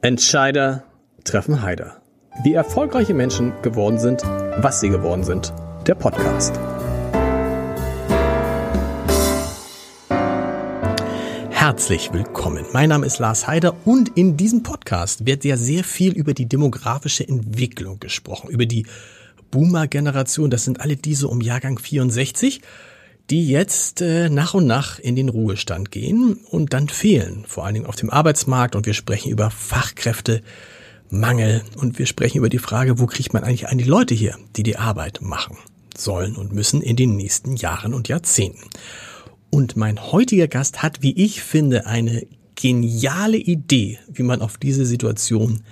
Entscheider treffen Heider. Wie erfolgreiche Menschen geworden sind, was sie geworden sind. Der Podcast. Herzlich willkommen. Mein Name ist Lars Heider und in diesem Podcast wird ja sehr viel über die demografische Entwicklung gesprochen, über die Boomer-Generation. Das sind alle diese um Jahrgang 64 die jetzt äh, nach und nach in den Ruhestand gehen und dann fehlen, vor allen Dingen auf dem Arbeitsmarkt. Und wir sprechen über Fachkräftemangel und wir sprechen über die Frage, wo kriegt man eigentlich an die Leute hier, die die Arbeit machen sollen und müssen in den nächsten Jahren und Jahrzehnten. Und mein heutiger Gast hat, wie ich finde, eine geniale Idee, wie man auf diese Situation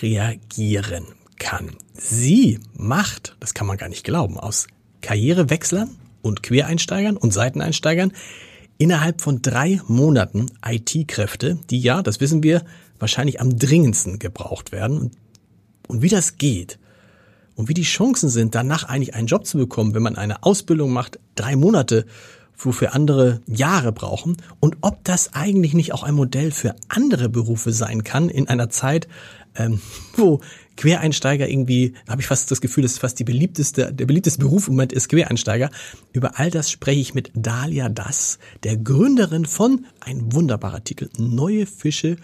reagieren kann. Sie macht, das kann man gar nicht glauben, aus Karrierewechslern und Quereinsteigern und Seiteneinsteigern innerhalb von drei Monaten IT-Kräfte, die ja, das wissen wir, wahrscheinlich am dringendsten gebraucht werden. Und wie das geht und wie die Chancen sind, danach eigentlich einen Job zu bekommen, wenn man eine Ausbildung macht, drei Monate, wofür andere Jahre brauchen und ob das eigentlich nicht auch ein Modell für andere Berufe sein kann in einer Zeit, ähm, wo Quereinsteiger irgendwie, habe ich fast das Gefühl, das ist fast die beliebteste, der beliebteste Beruf im Moment ist Quereinsteiger. Über all das spreche ich mit Dalia Das, der Gründerin von, ein wunderbarer Titel, Neue Fische,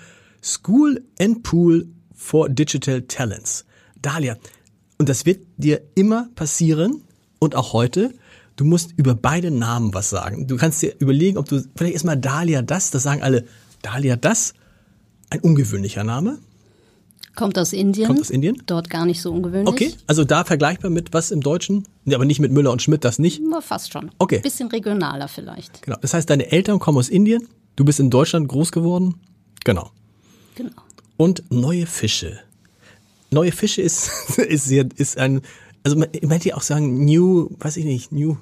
School and Pool for Digital Talents. Dalia, und das wird dir immer passieren und auch heute, du musst über beide Namen was sagen. Du kannst dir überlegen, ob du, vielleicht erstmal Dalia Das, das sagen alle, Dalia Das, ein ungewöhnlicher Name. Kommt aus Indien. Kommt aus Indien? Dort gar nicht so ungewöhnlich. Okay, also da vergleichbar mit was im Deutschen? Nee, aber nicht mit Müller und Schmidt, das nicht? Na, fast schon. Okay. Bisschen regionaler vielleicht. Genau. Das heißt, deine Eltern kommen aus Indien, du bist in Deutschland groß geworden? Genau. Genau. Und neue Fische. Neue Fische ist, ist, sehr, ist ein, also man, man hätte ja auch sagen, new, weiß ich nicht, new,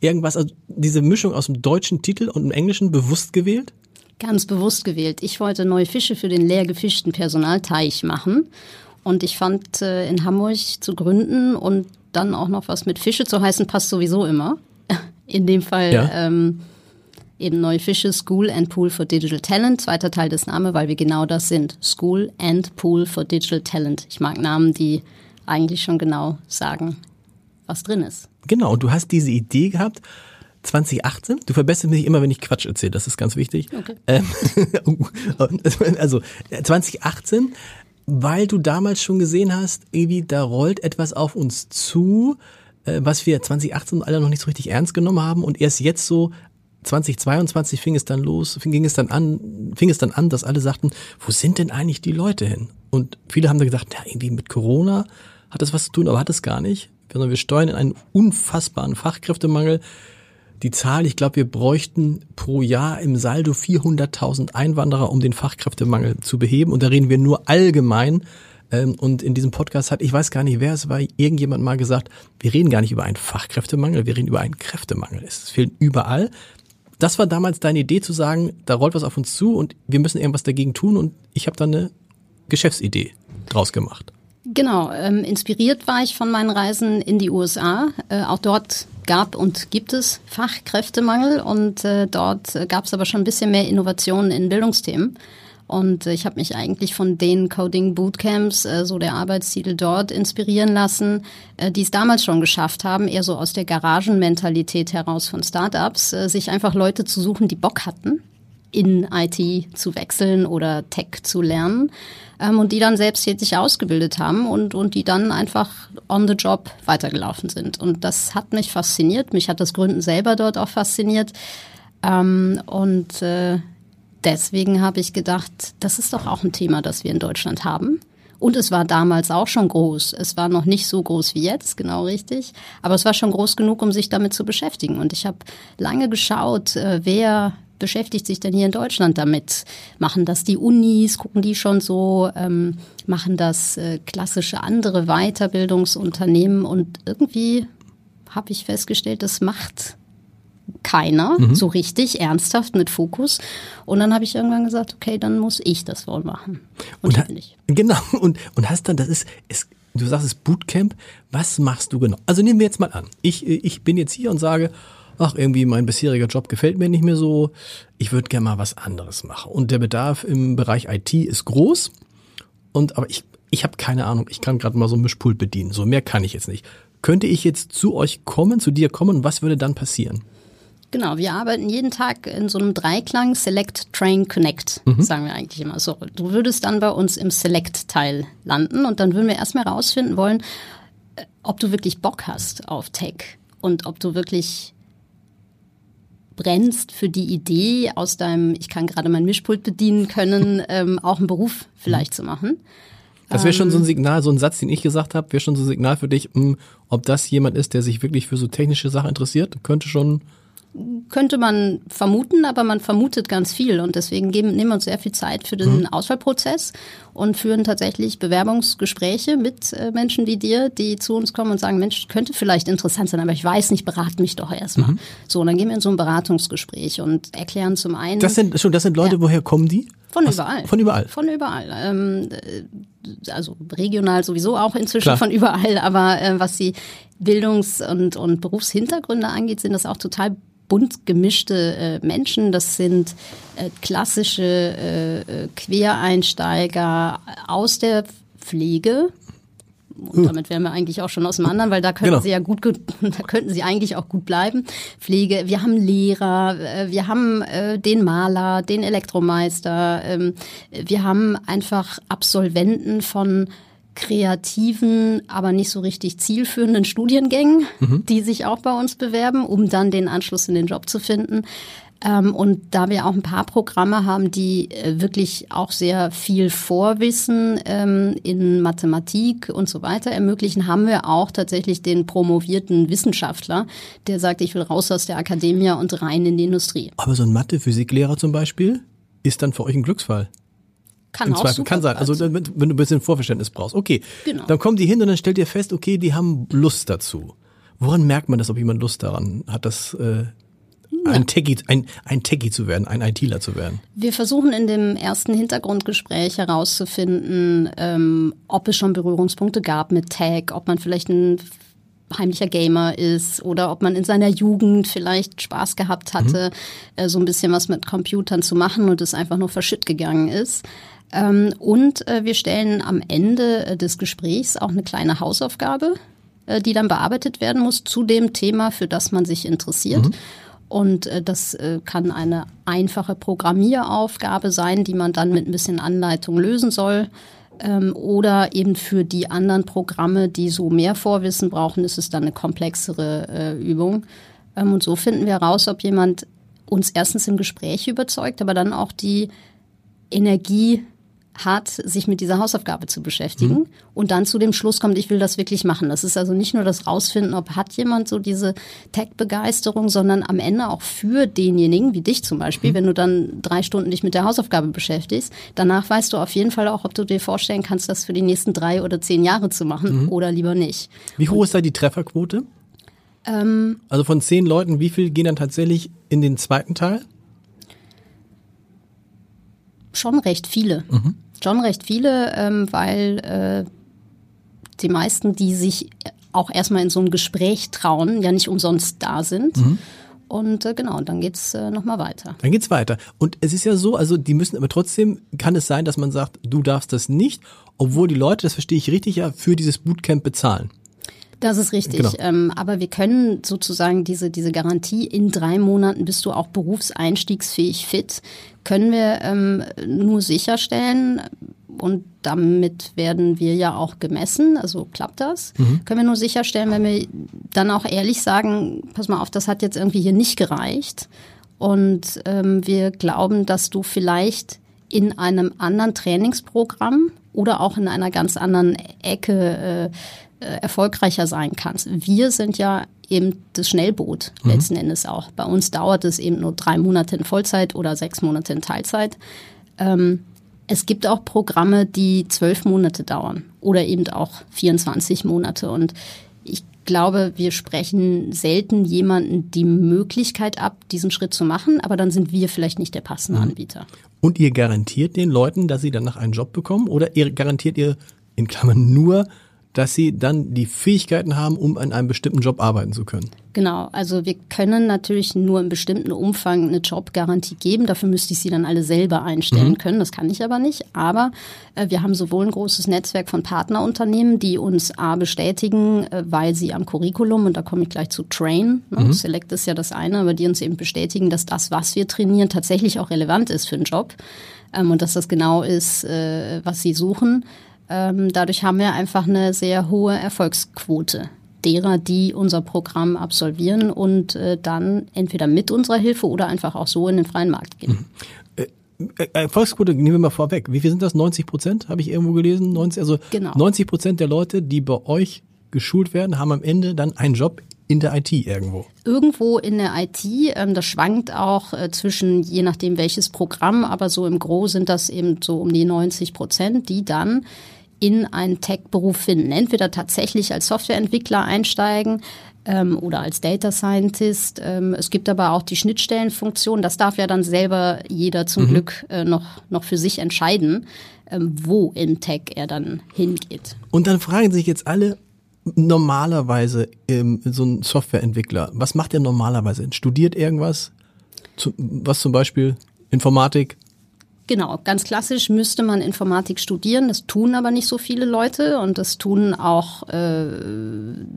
irgendwas, also diese Mischung aus dem deutschen Titel und dem englischen bewusst gewählt? Ganz bewusst gewählt. Ich wollte neue Fische für den leer gefischten Personalteich machen. Und ich fand äh, in Hamburg zu gründen und dann auch noch was mit Fische zu heißen, passt sowieso immer. In dem Fall ja. ähm, eben neue Fische, School and Pool for Digital Talent. Zweiter Teil des Namens, weil wir genau das sind. School and Pool for Digital Talent. Ich mag Namen, die eigentlich schon genau sagen, was drin ist. Genau, und du hast diese Idee gehabt 2018. Du verbesserst mich immer, wenn ich Quatsch erzähle. Das ist ganz wichtig. Okay. Ähm, also 2018, weil du damals schon gesehen hast, irgendwie da rollt etwas auf uns zu, äh, was wir 2018 alle noch nicht so richtig ernst genommen haben und erst jetzt so 2022 fing es dann los, fing, ging es dann an, fing es dann an, dass alle sagten, wo sind denn eigentlich die Leute hin? Und viele haben da gesagt, ja, irgendwie mit Corona hat das was zu tun, aber hat es gar nicht. Sondern wir steuern in einen unfassbaren Fachkräftemangel die Zahl, ich glaube, wir bräuchten pro Jahr im Saldo 400.000 Einwanderer, um den Fachkräftemangel zu beheben. Und da reden wir nur allgemein. Ähm, und in diesem Podcast hat, ich weiß gar nicht, wer es war, irgendjemand mal gesagt, wir reden gar nicht über einen Fachkräftemangel, wir reden über einen Kräftemangel. Es fehlt überall. Das war damals deine Idee zu sagen, da rollt was auf uns zu und wir müssen irgendwas dagegen tun. Und ich habe dann eine Geschäftsidee draus gemacht. Genau, ähm, inspiriert war ich von meinen Reisen in die USA. Äh, auch dort gab und gibt es Fachkräftemangel und äh, dort äh, gab es aber schon ein bisschen mehr Innovationen in Bildungsthemen. Und äh, ich habe mich eigentlich von den Coding Bootcamps, äh, so der Arbeitstitel dort, inspirieren lassen, äh, die es damals schon geschafft haben, eher so aus der Garagenmentalität heraus von Startups, äh, sich einfach Leute zu suchen, die Bock hatten, in IT zu wechseln oder Tech zu lernen ähm, und die dann selbsttätig ausgebildet haben und, und die dann einfach on the job weitergelaufen sind. Und das hat mich fasziniert. Mich hat das Gründen selber dort auch fasziniert. Ähm, und äh, deswegen habe ich gedacht, das ist doch auch ein Thema, das wir in Deutschland haben. Und es war damals auch schon groß. Es war noch nicht so groß wie jetzt, genau richtig. Aber es war schon groß genug, um sich damit zu beschäftigen. Und ich habe lange geschaut, äh, wer beschäftigt sich denn hier in Deutschland damit? Machen das die Unis? Gucken die schon so? Ähm, machen das äh, klassische andere Weiterbildungsunternehmen? Und irgendwie habe ich festgestellt, das macht keiner mhm. so richtig ernsthaft mit Fokus. Und dann habe ich irgendwann gesagt, okay, dann muss ich das wohl machen. Und, und ich. Genau. Und, und hast dann, das ist, ist du sagst es Bootcamp. Was machst du genau? Also nehmen wir jetzt mal an. Ich, ich bin jetzt hier und sage, ach, irgendwie mein bisheriger Job gefällt mir nicht mehr so, ich würde gerne mal was anderes machen. Und der Bedarf im Bereich IT ist groß. und aber ich, ich habe keine Ahnung, ich kann gerade mal so ein Mischpult bedienen. So mehr kann ich jetzt nicht. Könnte ich jetzt zu euch kommen, zu dir kommen, was würde dann passieren? Genau, wir arbeiten jeden Tag in so einem Dreiklang Select, Train, Connect, mhm. sagen wir eigentlich immer so. Du würdest dann bei uns im Select-Teil landen und dann würden wir erstmal rausfinden wollen, äh, ob du wirklich Bock hast auf Tech und ob du wirklich brennst für die Idee aus deinem, ich kann gerade mein Mischpult bedienen können, ähm, auch einen Beruf vielleicht mhm. zu machen. Das wäre schon so ein ähm, Signal, so ein Satz, den ich gesagt habe, wäre schon so ein Signal für dich, mh, hm, ob das jemand ist, der sich wirklich für so technische Sachen interessiert, könnte schon könnte man vermuten, aber man vermutet ganz viel und deswegen geben, nehmen wir uns sehr viel Zeit für den mhm. Auswahlprozess und führen tatsächlich Bewerbungsgespräche mit äh, Menschen wie dir, die zu uns kommen und sagen, Mensch, könnte vielleicht interessant sein, aber ich weiß nicht, berat mich doch erstmal. Mhm. So, und dann gehen wir in so ein Beratungsgespräch und erklären zum einen. Das sind schon, das sind Leute, ja. woher kommen die? Von Was? überall. Von überall. Von überall. Ähm, äh, also regional sowieso auch inzwischen Klar. von überall, aber äh, was die Bildungs- und, und Berufshintergründe angeht, sind das auch total bunt gemischte äh, Menschen. Das sind äh, klassische äh, äh Quereinsteiger aus der Pflege. Und hm. damit wären wir eigentlich auch schon aus dem anderen, weil da könnten genau. sie ja gut, da könnten sie eigentlich auch gut bleiben. Pflege, wir haben Lehrer, äh, wir haben äh, den Maler, den Elektromeister, ähm, wir haben einfach Absolventen von kreativen, aber nicht so richtig zielführenden Studiengängen, mhm. die sich auch bei uns bewerben, um dann den Anschluss in den Job zu finden. Ähm, und da wir auch ein paar Programme haben, die äh, wirklich auch sehr viel Vorwissen ähm, in Mathematik und so weiter ermöglichen, haben wir auch tatsächlich den promovierten Wissenschaftler, der sagt, ich will raus aus der Akademie und rein in die Industrie. Aber so ein Mathe-Physiklehrer zum Beispiel ist dann für euch ein Glücksfall. Kann Im auch Zweifel, kann sein. Also wenn, wenn du ein bisschen Vorverständnis brauchst. Okay. Genau. Dann kommen die hin und dann stellt ihr fest, okay, die haben Lust dazu. Woran merkt man das, ob jemand Lust daran hat, das äh, ein Techie, ein, ein Techie zu werden, ein ITler zu werden? Wir versuchen in dem ersten Hintergrundgespräch herauszufinden, ähm, ob es schon Berührungspunkte gab mit Tech, ob man vielleicht ein heimlicher Gamer ist oder ob man in seiner Jugend vielleicht Spaß gehabt hatte, mhm. äh, so ein bisschen was mit Computern zu machen und es einfach nur verschütt gegangen ist. Ähm, und äh, wir stellen am Ende äh, des Gesprächs auch eine kleine Hausaufgabe, äh, die dann bearbeitet werden muss zu dem Thema, für das man sich interessiert. Mhm. Und das kann eine einfache Programmieraufgabe sein, die man dann mit ein bisschen Anleitung lösen soll. Ähm, oder eben für die anderen Programme, die so mehr Vorwissen brauchen, ist es dann eine komplexere Übung. Ähm, und so finden wir heraus, ob jemand uns erstens im Gespräch überzeugt, aber dann auch die Energie hat, sich mit dieser Hausaufgabe zu beschäftigen mhm. und dann zu dem Schluss kommt, ich will das wirklich machen. Das ist also nicht nur das Rausfinden, ob hat jemand so diese Tech-Begeisterung, sondern am Ende auch für denjenigen, wie dich zum Beispiel, mhm. wenn du dann drei Stunden dich mit der Hausaufgabe beschäftigst, danach weißt du auf jeden Fall auch, ob du dir vorstellen kannst, das für die nächsten drei oder zehn Jahre zu machen mhm. oder lieber nicht. Wie hoch ist da die Trefferquote? Ähm, also von zehn Leuten, wie viel gehen dann tatsächlich in den zweiten Teil? Schon recht viele. Mhm schon recht viele, ähm, weil äh, die meisten, die sich auch erstmal in so ein Gespräch trauen, ja nicht umsonst da sind. Mhm. Und äh, genau, dann geht's äh, nochmal weiter. Dann geht's weiter. Und es ist ja so, also die müssen aber trotzdem, kann es sein, dass man sagt, du darfst das nicht, obwohl die Leute, das verstehe ich richtig, ja, für dieses Bootcamp bezahlen. Das ist richtig. Genau. Ähm, aber wir können sozusagen diese, diese Garantie, in drei Monaten bist du auch berufseinstiegsfähig fit, können wir ähm, nur sicherstellen, und damit werden wir ja auch gemessen, also klappt das, mhm. können wir nur sicherstellen, wenn wir dann auch ehrlich sagen, pass mal auf, das hat jetzt irgendwie hier nicht gereicht. Und ähm, wir glauben, dass du vielleicht in einem anderen Trainingsprogramm oder auch in einer ganz anderen Ecke äh, äh, erfolgreicher sein kannst. Wir sind ja eben das Schnellboot mhm. letzten Endes auch. Bei uns dauert es eben nur drei Monate in Vollzeit oder sechs Monate in Teilzeit. Ähm, es gibt auch Programme, die zwölf Monate dauern oder eben auch 24 Monate. Und glaube, wir sprechen selten jemanden die Möglichkeit ab, diesen Schritt zu machen, aber dann sind wir vielleicht nicht der passende mhm. Anbieter. Und ihr garantiert den Leuten, dass sie danach einen Job bekommen oder ihr garantiert ihr in Klammern nur dass sie dann die Fähigkeiten haben, um an einem bestimmten Job arbeiten zu können. Genau, also wir können natürlich nur im bestimmten Umfang eine Jobgarantie geben. Dafür müsste ich sie dann alle selber einstellen mhm. können. Das kann ich aber nicht. Aber äh, wir haben sowohl ein großes Netzwerk von Partnerunternehmen, die uns A bestätigen, äh, weil sie am Curriculum, und da komme ich gleich zu Train, ne, mhm. Select ist ja das eine, aber die uns eben bestätigen, dass das, was wir trainieren, tatsächlich auch relevant ist für den Job ähm, und dass das genau ist, äh, was sie suchen. Ähm, dadurch haben wir einfach eine sehr hohe Erfolgsquote derer, die unser Programm absolvieren und äh, dann entweder mit unserer Hilfe oder einfach auch so in den freien Markt gehen. Mhm. Äh, äh, Erfolgsquote nehmen wir mal vorweg. Wie viel sind das? 90 Prozent? Habe ich irgendwo gelesen? 90, also genau. 90 Prozent der Leute, die bei euch geschult werden, haben am Ende dann einen Job in der IT irgendwo? Irgendwo in der IT. Ähm, das schwankt auch äh, zwischen, je nachdem welches Programm, aber so im Gro sind das eben so um die 90 Prozent, die dann in einen Tech-Beruf finden. Entweder tatsächlich als Softwareentwickler einsteigen ähm, oder als Data Scientist. Ähm, es gibt aber auch die Schnittstellenfunktion. Das darf ja dann selber jeder zum mhm. Glück äh, noch, noch für sich entscheiden, ähm, wo in Tech er dann hingeht. Und dann fragen sich jetzt alle, normalerweise ähm, so ein Softwareentwickler, was macht er normalerweise? Studiert irgendwas? Zu, was zum Beispiel Informatik? Genau, ganz klassisch müsste man Informatik studieren. Das tun aber nicht so viele Leute und das tun auch äh,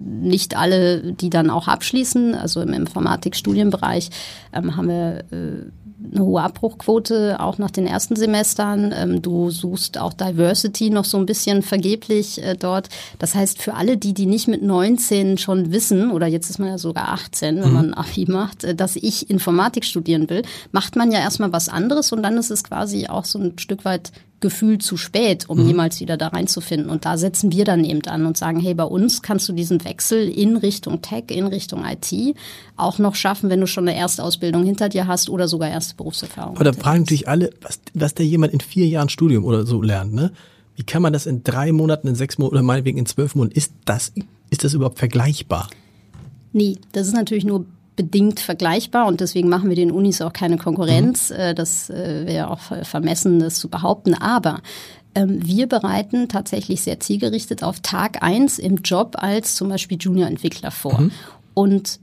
nicht alle, die dann auch abschließen. Also im Informatikstudienbereich ähm, haben wir äh, eine hohe Abbruchquote, auch nach den ersten Semestern. Ähm, du suchst auch Diversity noch so ein bisschen vergeblich äh, dort. Das heißt, für alle die, die nicht mit 19 schon wissen, oder jetzt ist man ja sogar 18, wenn mhm. man Abi macht, äh, dass ich Informatik studieren will, macht man ja erstmal was anderes und dann ist es quasi auch so ein Stück weit Gefühl zu spät, um mhm. jemals wieder da reinzufinden. Und da setzen wir dann eben an und sagen, hey, bei uns kannst du diesen Wechsel in Richtung Tech, in Richtung IT auch noch schaffen, wenn du schon eine Erstausbildung hinter dir hast oder sogar erste Berufserfahrung. Aber da fragen natürlich alle, was, was der jemand in vier Jahren Studium oder so lernt, ne? Wie kann man das in drei Monaten, in sechs Monaten oder meinetwegen in zwölf Monaten? Ist das, ist das überhaupt vergleichbar? Nee, das ist natürlich nur bedingt vergleichbar und deswegen machen wir den Unis auch keine Konkurrenz. Mhm. Äh, das äh, wäre auch vermessen, das zu behaupten. Aber ähm, wir bereiten tatsächlich sehr zielgerichtet auf Tag eins im Job als zum Beispiel Junior-Entwickler vor. Mhm. Und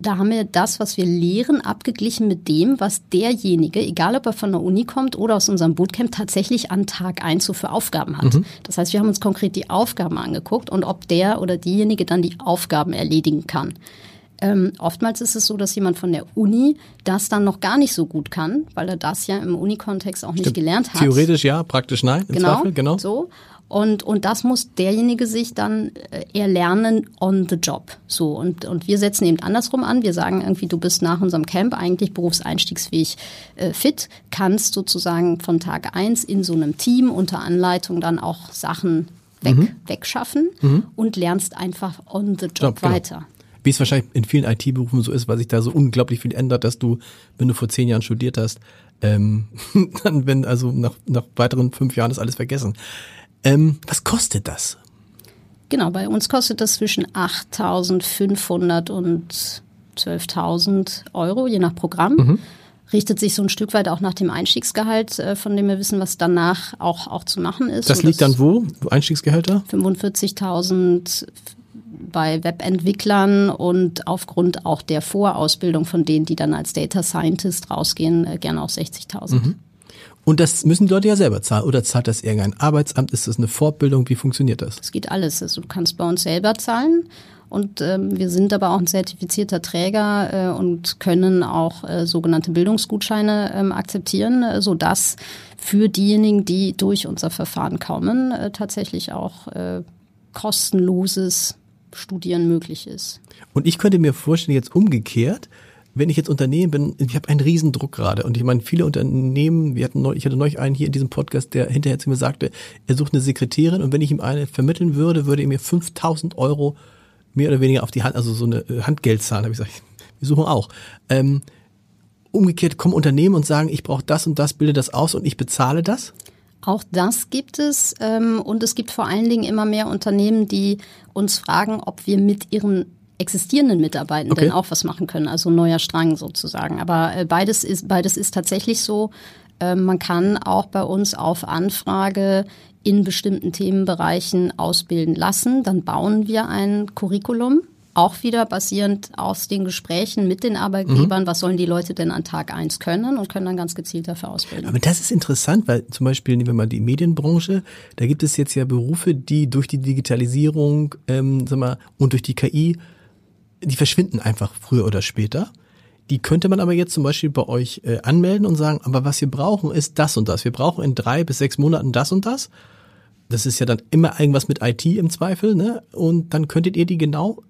da haben wir das, was wir lehren, abgeglichen mit dem, was derjenige, egal ob er von der Uni kommt oder aus unserem Bootcamp, tatsächlich an Tag eins so für Aufgaben hat. Mhm. Das heißt, wir haben uns konkret die Aufgaben angeguckt und ob der oder diejenige dann die Aufgaben erledigen kann. Ähm, oftmals ist es so, dass jemand von der Uni das dann noch gar nicht so gut kann, weil er das ja im Uni-Kontext auch nicht Stimmt. gelernt hat. Theoretisch ja, praktisch nein. genau, Zweifel, genau. So. Und, und das muss derjenige sich dann äh, erlernen on the job. So. Und, und wir setzen eben andersrum an. Wir sagen irgendwie, du bist nach unserem Camp eigentlich berufseinstiegsfähig äh, fit, kannst sozusagen von Tag eins in so einem Team unter Anleitung dann auch Sachen weg, mhm. wegschaffen mhm. und lernst einfach on the job, job genau. Wie es wahrscheinlich in vielen IT-Berufen so ist, weil sich da so unglaublich viel ändert, dass du, wenn du vor zehn Jahren studiert hast, ähm, dann, wenn also nach, nach weiteren fünf Jahren ist alles vergessen. Ähm, was kostet das? Genau, bei uns kostet das zwischen 8.500 und 12.000 Euro, je nach Programm. Mhm. Richtet sich so ein Stück weit auch nach dem Einstiegsgehalt, äh, von dem wir wissen, was danach auch, auch zu machen ist. Das liegt dann wo? Einstiegsgehälter? 45.000 bei Webentwicklern und aufgrund auch der Vorausbildung von denen, die dann als Data Scientist rausgehen, äh, gerne auf 60.000. Mhm. Und das müssen die Leute ja selber zahlen. Oder zahlt das irgendein Arbeitsamt? Ist das eine Fortbildung? Wie funktioniert das? Es geht alles. Also du kannst bei uns selber zahlen. Und ähm, wir sind aber auch ein zertifizierter Träger äh, und können auch äh, sogenannte Bildungsgutscheine ähm, akzeptieren, äh, sodass für diejenigen, die durch unser Verfahren kommen, äh, tatsächlich auch äh, kostenloses Studieren möglich ist. Und ich könnte mir vorstellen, jetzt umgekehrt, wenn ich jetzt Unternehmen bin, ich habe einen Riesendruck gerade und ich meine, viele Unternehmen, wir hatten neulich, ich hatte neulich einen hier in diesem Podcast, der hinterher zu mir sagte, er sucht eine Sekretärin und wenn ich ihm eine vermitteln würde, würde er mir 5000 Euro mehr oder weniger auf die Hand, also so eine äh, Handgeld zahlen, habe ich gesagt, wir suchen auch. Ähm, umgekehrt kommen Unternehmen und sagen, ich brauche das und das, bilde das aus und ich bezahle das? Auch das gibt es. Ähm, und es gibt vor allen Dingen immer mehr Unternehmen, die uns fragen, ob wir mit ihren existierenden Mitarbeitenden okay. auch was machen können. Also neuer Strang sozusagen. Aber äh, beides ist, beides ist tatsächlich so. Ähm, man kann auch bei uns auf Anfrage in bestimmten Themenbereichen ausbilden lassen. Dann bauen wir ein Curriculum auch wieder basierend aus den Gesprächen mit den Arbeitgebern, mhm. was sollen die Leute denn an Tag eins können und können dann ganz gezielt dafür ausbilden. Aber das ist interessant, weil zum Beispiel nehmen wir mal die Medienbranche, da gibt es jetzt ja Berufe, die durch die Digitalisierung ähm, sag mal, und durch die KI, die verschwinden einfach früher oder später. Die könnte man aber jetzt zum Beispiel bei euch äh, anmelden und sagen, aber was wir brauchen ist das und das. Wir brauchen in drei bis sechs Monaten das und das. Das ist ja dann immer irgendwas mit IT im Zweifel, ne? Und dann könntet ihr die genau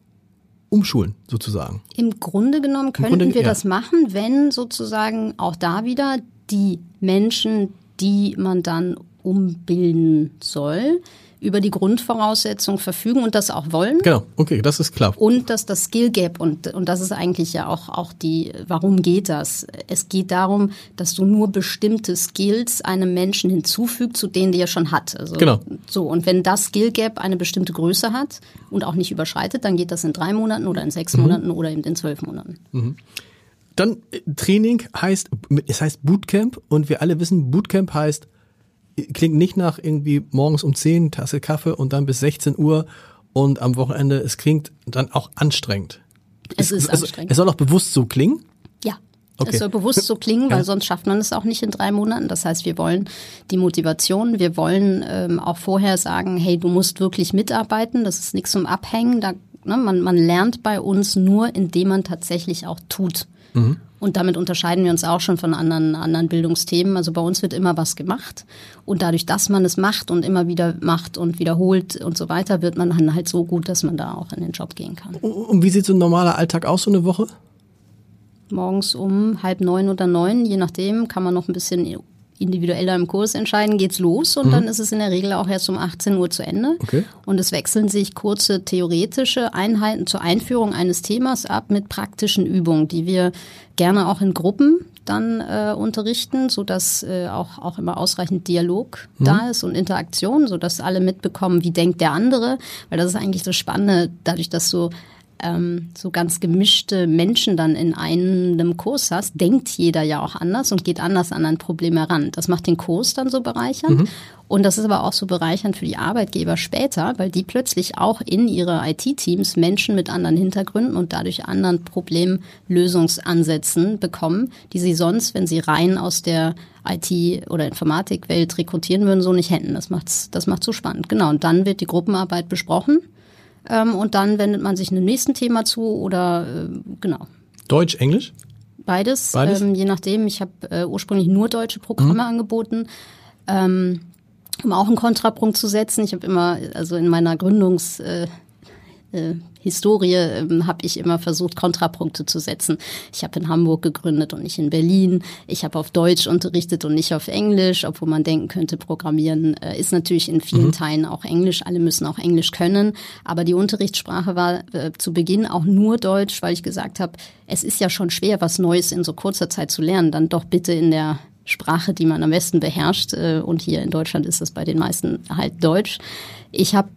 umschulen, sozusagen. Im Grunde genommen könnten Grunde, wir ja. das machen, wenn sozusagen auch da wieder die Menschen, die man dann umbilden soll, über die Grundvoraussetzungen verfügen und das auch wollen. Genau, okay, das ist klar. Und dass das Skill Gap und, und das ist eigentlich ja auch, auch die, warum geht das? Es geht darum, dass du nur bestimmte Skills einem Menschen hinzufügst, zu denen der schon hat. Also, genau. So, und wenn das Skill Gap eine bestimmte Größe hat und auch nicht überschreitet, dann geht das in drei Monaten oder in sechs mhm. Monaten oder eben in zwölf Monaten. Mhm. Dann äh, Training heißt, es heißt Bootcamp und wir alle wissen, Bootcamp heißt klingt nicht nach irgendwie morgens um 10 Tasse Kaffee und dann bis 16 Uhr und am Wochenende. Es klingt dann auch anstrengend. Es, es ist es, anstrengend. Es soll auch bewusst so klingen? Ja. Okay. Es soll bewusst so klingen, weil ja. sonst schafft man es auch nicht in drei Monaten. Das heißt, wir wollen die Motivation, wir wollen ähm, auch vorher sagen, hey, du musst wirklich mitarbeiten, das ist nichts zum Abhängen. Da, ne, man, man lernt bei uns nur, indem man tatsächlich auch tut. Mhm. Und damit unterscheiden wir uns auch schon von anderen, anderen Bildungsthemen. Also bei uns wird immer was gemacht. Und dadurch, dass man es macht und immer wieder macht und wiederholt und so weiter, wird man dann halt so gut, dass man da auch in den Job gehen kann. Und wie sieht so ein normaler Alltag aus, so eine Woche? Morgens um halb neun oder neun, je nachdem, kann man noch ein bisschen individueller im Kurs entscheiden, geht's los und mhm. dann ist es in der Regel auch erst um 18 Uhr zu Ende. Okay. Und es wechseln sich kurze theoretische Einheiten zur Einführung eines Themas ab mit praktischen Übungen, die wir gerne auch in Gruppen dann äh, unterrichten, so dass äh, auch auch immer ausreichend Dialog mhm. da ist und Interaktion, so dass alle mitbekommen, wie denkt der andere, weil das ist eigentlich das Spannende, dadurch, dass so ähm, so ganz gemischte Menschen dann in einem Kurs hast, denkt jeder ja auch anders und geht anders an ein Problem heran. Das macht den Kurs dann so bereichernd. Mhm. Und das ist aber auch so bereichernd für die Arbeitgeber später, weil die plötzlich auch in ihre IT-Teams Menschen mit anderen Hintergründen und dadurch anderen Problemlösungsansätzen bekommen, die sie sonst, wenn sie rein aus der IT- oder Informatikwelt rekrutieren würden, so nicht hätten. Das macht's, das macht so spannend. Genau. Und dann wird die Gruppenarbeit besprochen ähm, und dann wendet man sich einem nächsten Thema zu oder äh, genau. Deutsch, Englisch? Beides, Beides? Ähm, je nachdem. Ich habe äh, ursprünglich nur deutsche Programme mhm. angeboten. Ähm, um auch einen Kontrapunkt zu setzen. Ich habe immer, also in meiner Gründungs, äh, äh, Historie ähm, habe ich immer versucht, Kontrapunkte zu setzen. Ich habe in Hamburg gegründet und nicht in Berlin. Ich habe auf Deutsch unterrichtet und nicht auf Englisch, obwohl man denken könnte, Programmieren äh, ist natürlich in vielen mhm. Teilen auch Englisch. Alle müssen auch Englisch können. Aber die Unterrichtssprache war äh, zu Beginn auch nur Deutsch, weil ich gesagt habe, es ist ja schon schwer, was Neues in so kurzer Zeit zu lernen. Dann doch bitte in der Sprache, die man am besten beherrscht. Äh, und hier in Deutschland ist es bei den meisten halt Deutsch. Ich habe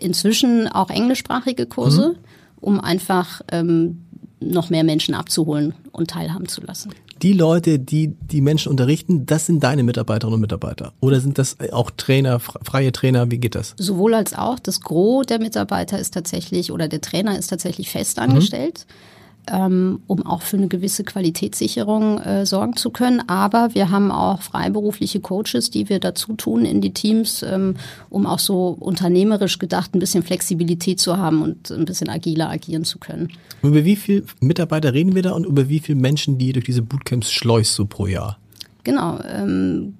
inzwischen auch englischsprachige Kurse, mhm. um einfach ähm, noch mehr Menschen abzuholen und teilhaben zu lassen. Die Leute, die die Menschen unterrichten, das sind deine Mitarbeiterinnen und Mitarbeiter? Oder sind das auch Trainer, freie Trainer? Wie geht das? Sowohl als auch. Das Gros der Mitarbeiter ist tatsächlich oder der Trainer ist tatsächlich fest angestellt. Mhm ähm, um auch für eine gewisse Qualitätssicherung äh, sorgen zu können. Aber wir haben auch freiberufliche Coaches, die wir dazu tun in die Teams, ähm, um auch so unternehmerisch gedacht ein bisschen Flexibilität zu haben und ein bisschen agiler agieren zu können. Über wie viele Mitarbeiter reden wir da und über wie viele Menschen, die durch diese Bootcamps schleust so pro Jahr? Genau. Ähm,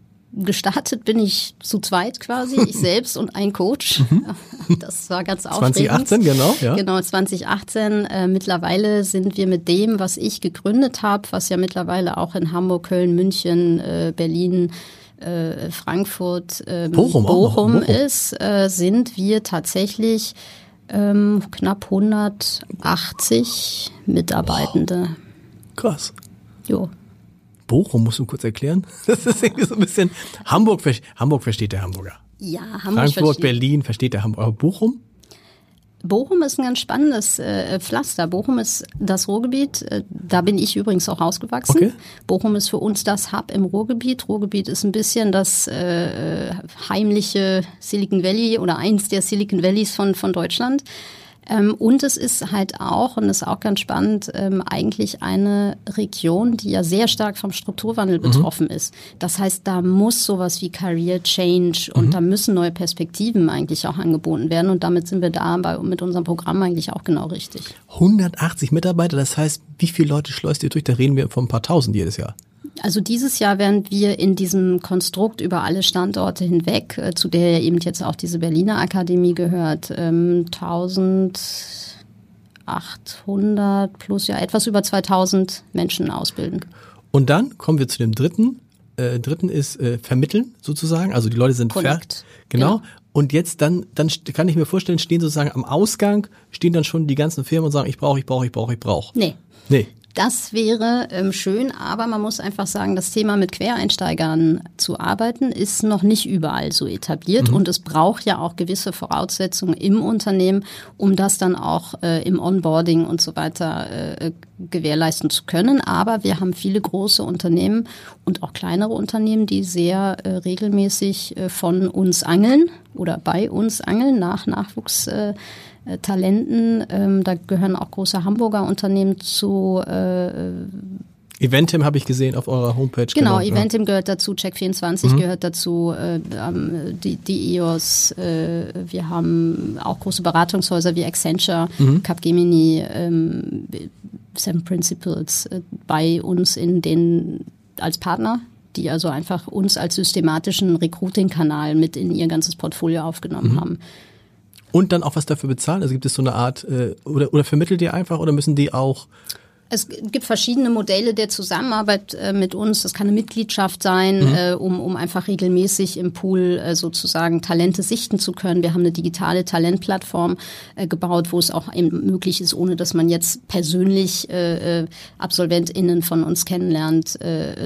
gestartet bin ich zu zweit quasi, ich selbst und ein Coach. Mhm. Das war ganz aufregend. 2018, genau, ja. Genau, 2018. Äh, mittlerweile sind wir mit dem, was ich gegründet habe, was ja mittlerweile auch in Hamburg, Köln, München, äh, Berlin, äh, Frankfurt, ähm, Bochum, Bochum, Bochum, ist, äh, sind wir tatsächlich ähm, knapp 180 Mitarbeitende. Wow. Krass. Jo. Bochum musst du kurz erklären. Das ist irgendwie so ein bisschen Hamburg, Hamburg versteht der Hamburger. Ja, Hamburg Frankfurt, versteht. Berlin versteht der Hamburger. Bochum? Bochum ist ein ganz spannendes äh, Pflaster. Bochum ist das Ruhrgebiet. Äh, da bin ich übrigens auch ausgewachsen. Okay. Bochum ist für uns das Hub im Ruhrgebiet. Ruhrgebiet ist ein bisschen das äh, heimliche Silicon Valley oder eins der Silicon Valleys von, von Deutschland. Ähm, und es ist halt auch, und das ist auch ganz spannend, ähm, eigentlich eine Region, die ja sehr stark vom Strukturwandel mhm. betroffen ist. Das heißt, da muss sowas wie Career Change und mhm. da müssen neue Perspektiven eigentlich auch angeboten werden. Und damit sind wir da bei, mit unserem Programm eigentlich auch genau richtig. 180 Mitarbeiter, das heißt, wie viele Leute schleust ihr durch? Da reden wir von ein paar tausend jedes Jahr. Also dieses Jahr werden wir in diesem Konstrukt über alle Standorte hinweg, äh, zu der ja eben jetzt auch diese Berliner Akademie gehört, ähm, 1800 plus ja etwas über 2000 Menschen ausbilden. Und dann kommen wir zu dem dritten. Äh, dritten ist äh, vermitteln sozusagen. Also die Leute sind Connect. Genau. genau. Und jetzt dann, dann kann ich mir vorstellen, stehen sozusagen am Ausgang, stehen dann schon die ganzen Firmen und sagen, ich brauche, ich brauche, ich brauche, ich brauche. Nee. Nee. Das wäre ähm, schön, aber man muss einfach sagen, das Thema mit Quereinsteigern zu arbeiten ist noch nicht überall so etabliert mhm. und es braucht ja auch gewisse Voraussetzungen im Unternehmen, um das dann auch äh, im Onboarding und so weiter äh, gewährleisten zu können. Aber wir haben viele große Unternehmen und auch kleinere Unternehmen, die sehr äh, regelmäßig äh, von uns angeln oder bei uns angeln nach Nachwuchs. Äh, äh, Talenten. Ähm, da gehören auch große Hamburger Unternehmen zu. Äh, Eventim habe ich gesehen auf eurer Homepage. Genau, genau Eventim ja. gehört dazu, Check24 mhm. gehört dazu, äh, die, die EOS, äh, wir haben auch große Beratungshäuser wie Accenture, mhm. Capgemini, ähm, Seven Principles äh, bei uns in den als Partner die also einfach uns als systematischen Recruiting-Kanal mit in ihr ganzes Portfolio aufgenommen mhm. haben. Und dann auch was dafür bezahlen? Also gibt es so eine Art, äh, oder, oder vermittelt ihr einfach oder müssen die auch es gibt verschiedene Modelle der Zusammenarbeit äh, mit uns. Das kann eine Mitgliedschaft sein, mhm. äh, um, um einfach regelmäßig im Pool äh, sozusagen Talente sichten zu können. Wir haben eine digitale Talentplattform äh, gebaut, wo es auch eben möglich ist, ohne dass man jetzt persönlich äh, äh AbsolventInnen von uns kennenlernt,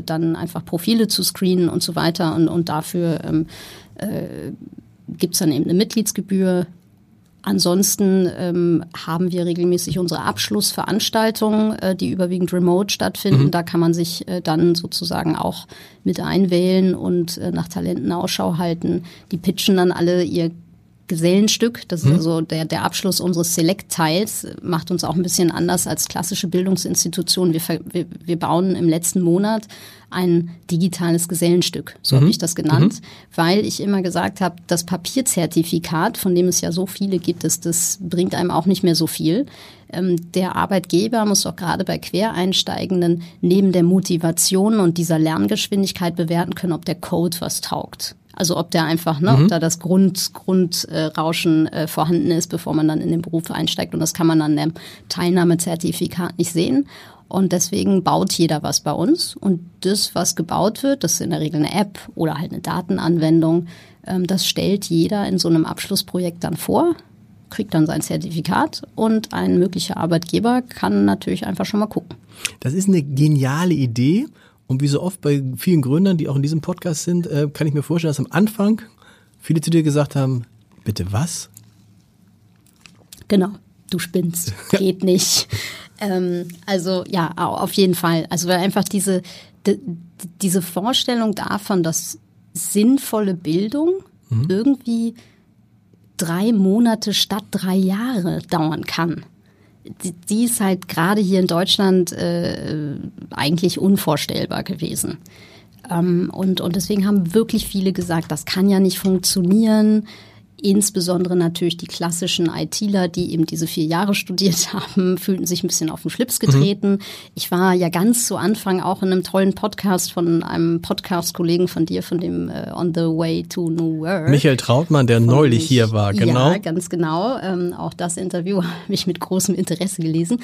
dann einfach Profile zu screenen und so weiter. Und, und dafür ähm, äh, gibt es dann eben eine Mitgliedsgebühr Ansonsten ähm, haben wir regelmäßig unsere Abschlussveranstaltungen, äh, die überwiegend remote stattfinden. Mhm. Da kann man sich äh, dann sozusagen auch mit einwählen und äh, nach Talenten Ausschau halten. Die pitchen dann alle ihr Gesellenstück. Das ist mhm. also der, der Abschluss unseres Select-Teils, macht uns auch ein bisschen anders als klassische Bildungsinstitutionen. Wir, wir, wir bauen im letzten Monat ein digitales Gesellenstück, so mhm. habe ich das genannt, mhm. weil ich immer gesagt habe, das Papierzertifikat, von dem es ja so viele gibt, das, das bringt einem auch nicht mehr so viel. Ähm, der Arbeitgeber muss doch gerade bei Quereinsteigenden neben der Motivation und dieser Lerngeschwindigkeit bewerten können, ob der Code was taugt. Also ob der einfach, ne, mhm. ob da das Grund, Grundrauschen äh, vorhanden ist, bevor man dann in den Beruf einsteigt. Und das kann man an dem Teilnahmezertifikat nicht sehen. Und deswegen baut jeder was bei uns. Und das, was gebaut wird, das ist in der Regel eine App oder halt eine Datenanwendung, ähm, das stellt jeder in so einem Abschlussprojekt dann vor, kriegt dann sein Zertifikat und ein möglicher Arbeitgeber kann natürlich einfach schon mal gucken. Das ist eine geniale Idee. Und wie so oft bei vielen Gründern, die auch in diesem Podcast sind, äh, kann ich mir vorstellen, dass am Anfang viele zu dir gesagt haben, bitte was? Genau, du spinnst, geht nicht. Ähm, also ja, auf jeden Fall. Also einfach diese, die, diese Vorstellung davon, dass sinnvolle Bildung mhm. irgendwie drei Monate statt drei Jahre dauern kann die, ist halt gerade hier in Deutschland äh, eigentlich unvorstellbar gewesen. Ähm, und, und deswegen haben wirklich viele gesagt, das kann ja nicht funktionieren. Insbesondere natürlich die klassischen ITler, die eben diese vier Jahre studiert haben, fühlten sich ein bisschen auf den Schlips getreten. Mhm. Ich war ja ganz zu Anfang auch in einem tollen Podcast von einem Podcast-Kollegen von dir, von dem äh, On the Way to New World. Michael Trautmann, der neulich mich, hier war, genau. Ja, ganz genau. Ähm, auch das Interview habe ich mit großem Interesse gelesen.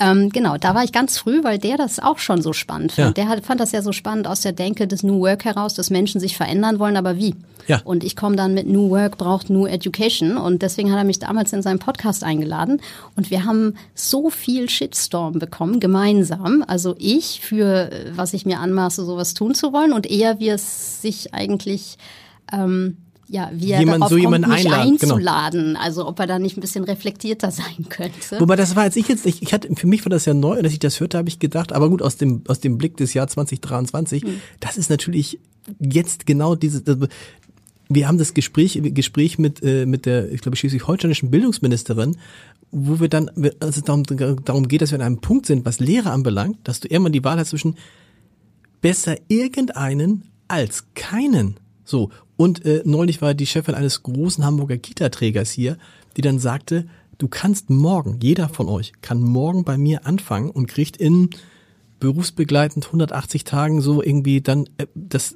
Ähm, genau, da war ich ganz früh, weil der das auch schon so spannend fand. Ja. Der hat, fand das ja so spannend aus der Denke des New Work heraus, dass Menschen sich verändern wollen, aber wie? Ja. Und ich komme dann mit New Work braucht New Education und deswegen hat er mich damals in seinen Podcast eingeladen und wir haben so viel Shitstorm bekommen, gemeinsam. Also ich für, was ich mir anmaße, sowas tun zu wollen und er, wie es sich eigentlich ähm, ja, wie er jemand, darauf so kommt, mich. Genau. einzuladen. Also ob er da nicht ein bisschen reflektierter sein könnte. Wobei das war jetzt ich jetzt nicht, ich hatte, für mich war das ja neu, dass ich das hörte, habe ich gedacht, aber gut, aus dem, aus dem Blick des Jahr 2023, Hm. das ist natürlich jetzt genau diese, wir haben das Gespräch, Gespräch mit, äh, mit der, ich glaube, schleswig-holsteinischen Bildungsministerin, wo wir dann, also darum, darum geht, dass wir an einem Punkt sind, was Lehre anbelangt, dass du irgendwann die Wahl hast zwischen besser irgendeinen als keinen. So. Und äh, neulich war die Chefin eines großen Hamburger Kita-Trägers hier, die dann sagte, du kannst morgen, jeder von euch kann morgen bei mir anfangen und kriegt in berufsbegleitend 180 Tagen so irgendwie dann äh, das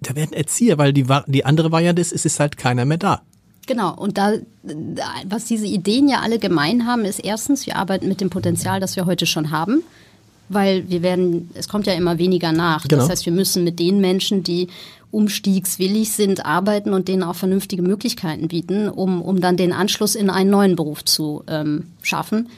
da werden Erzieher, weil die, die andere Variante ist, es ist halt keiner mehr da. Genau, und da, da, was diese Ideen ja alle gemein haben, ist erstens, wir arbeiten mit dem Potenzial, das wir heute schon haben, weil wir werden, es kommt ja immer weniger nach. Genau. Das heißt, wir müssen mit den Menschen, die umstiegswillig sind, arbeiten und denen auch vernünftige Möglichkeiten bieten, um, um dann den Anschluss in einen neuen Beruf zu ähm, schaffen.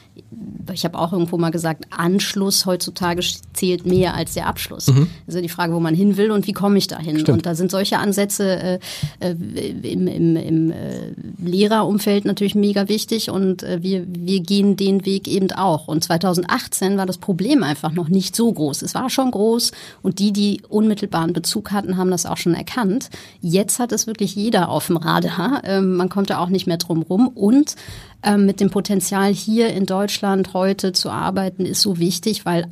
Ich habe auch irgendwo mal gesagt, Anschluss heutzutage zählt mehr als der Abschluss. Also die Frage, wo man hin will und wie komme ich dahin. Stimmt. Und da sind solche Ansätze äh, äh, im, im, im äh, Lehrerumfeld natürlich mega wichtig und äh, wir, wir gehen den Weg eben auch. Und 2018 war das Problem einfach noch nicht so groß. Es war schon groß und die, die unmittelbaren Bezug hatten, haben das auch schon erkannt. Jetzt hat es wirklich jeder auf dem Radar. Ähm, man kommt da auch nicht mehr drum rum und ähm, mit dem Potenzial hier in Deutschland heute zu arbeiten ist so wichtig, weil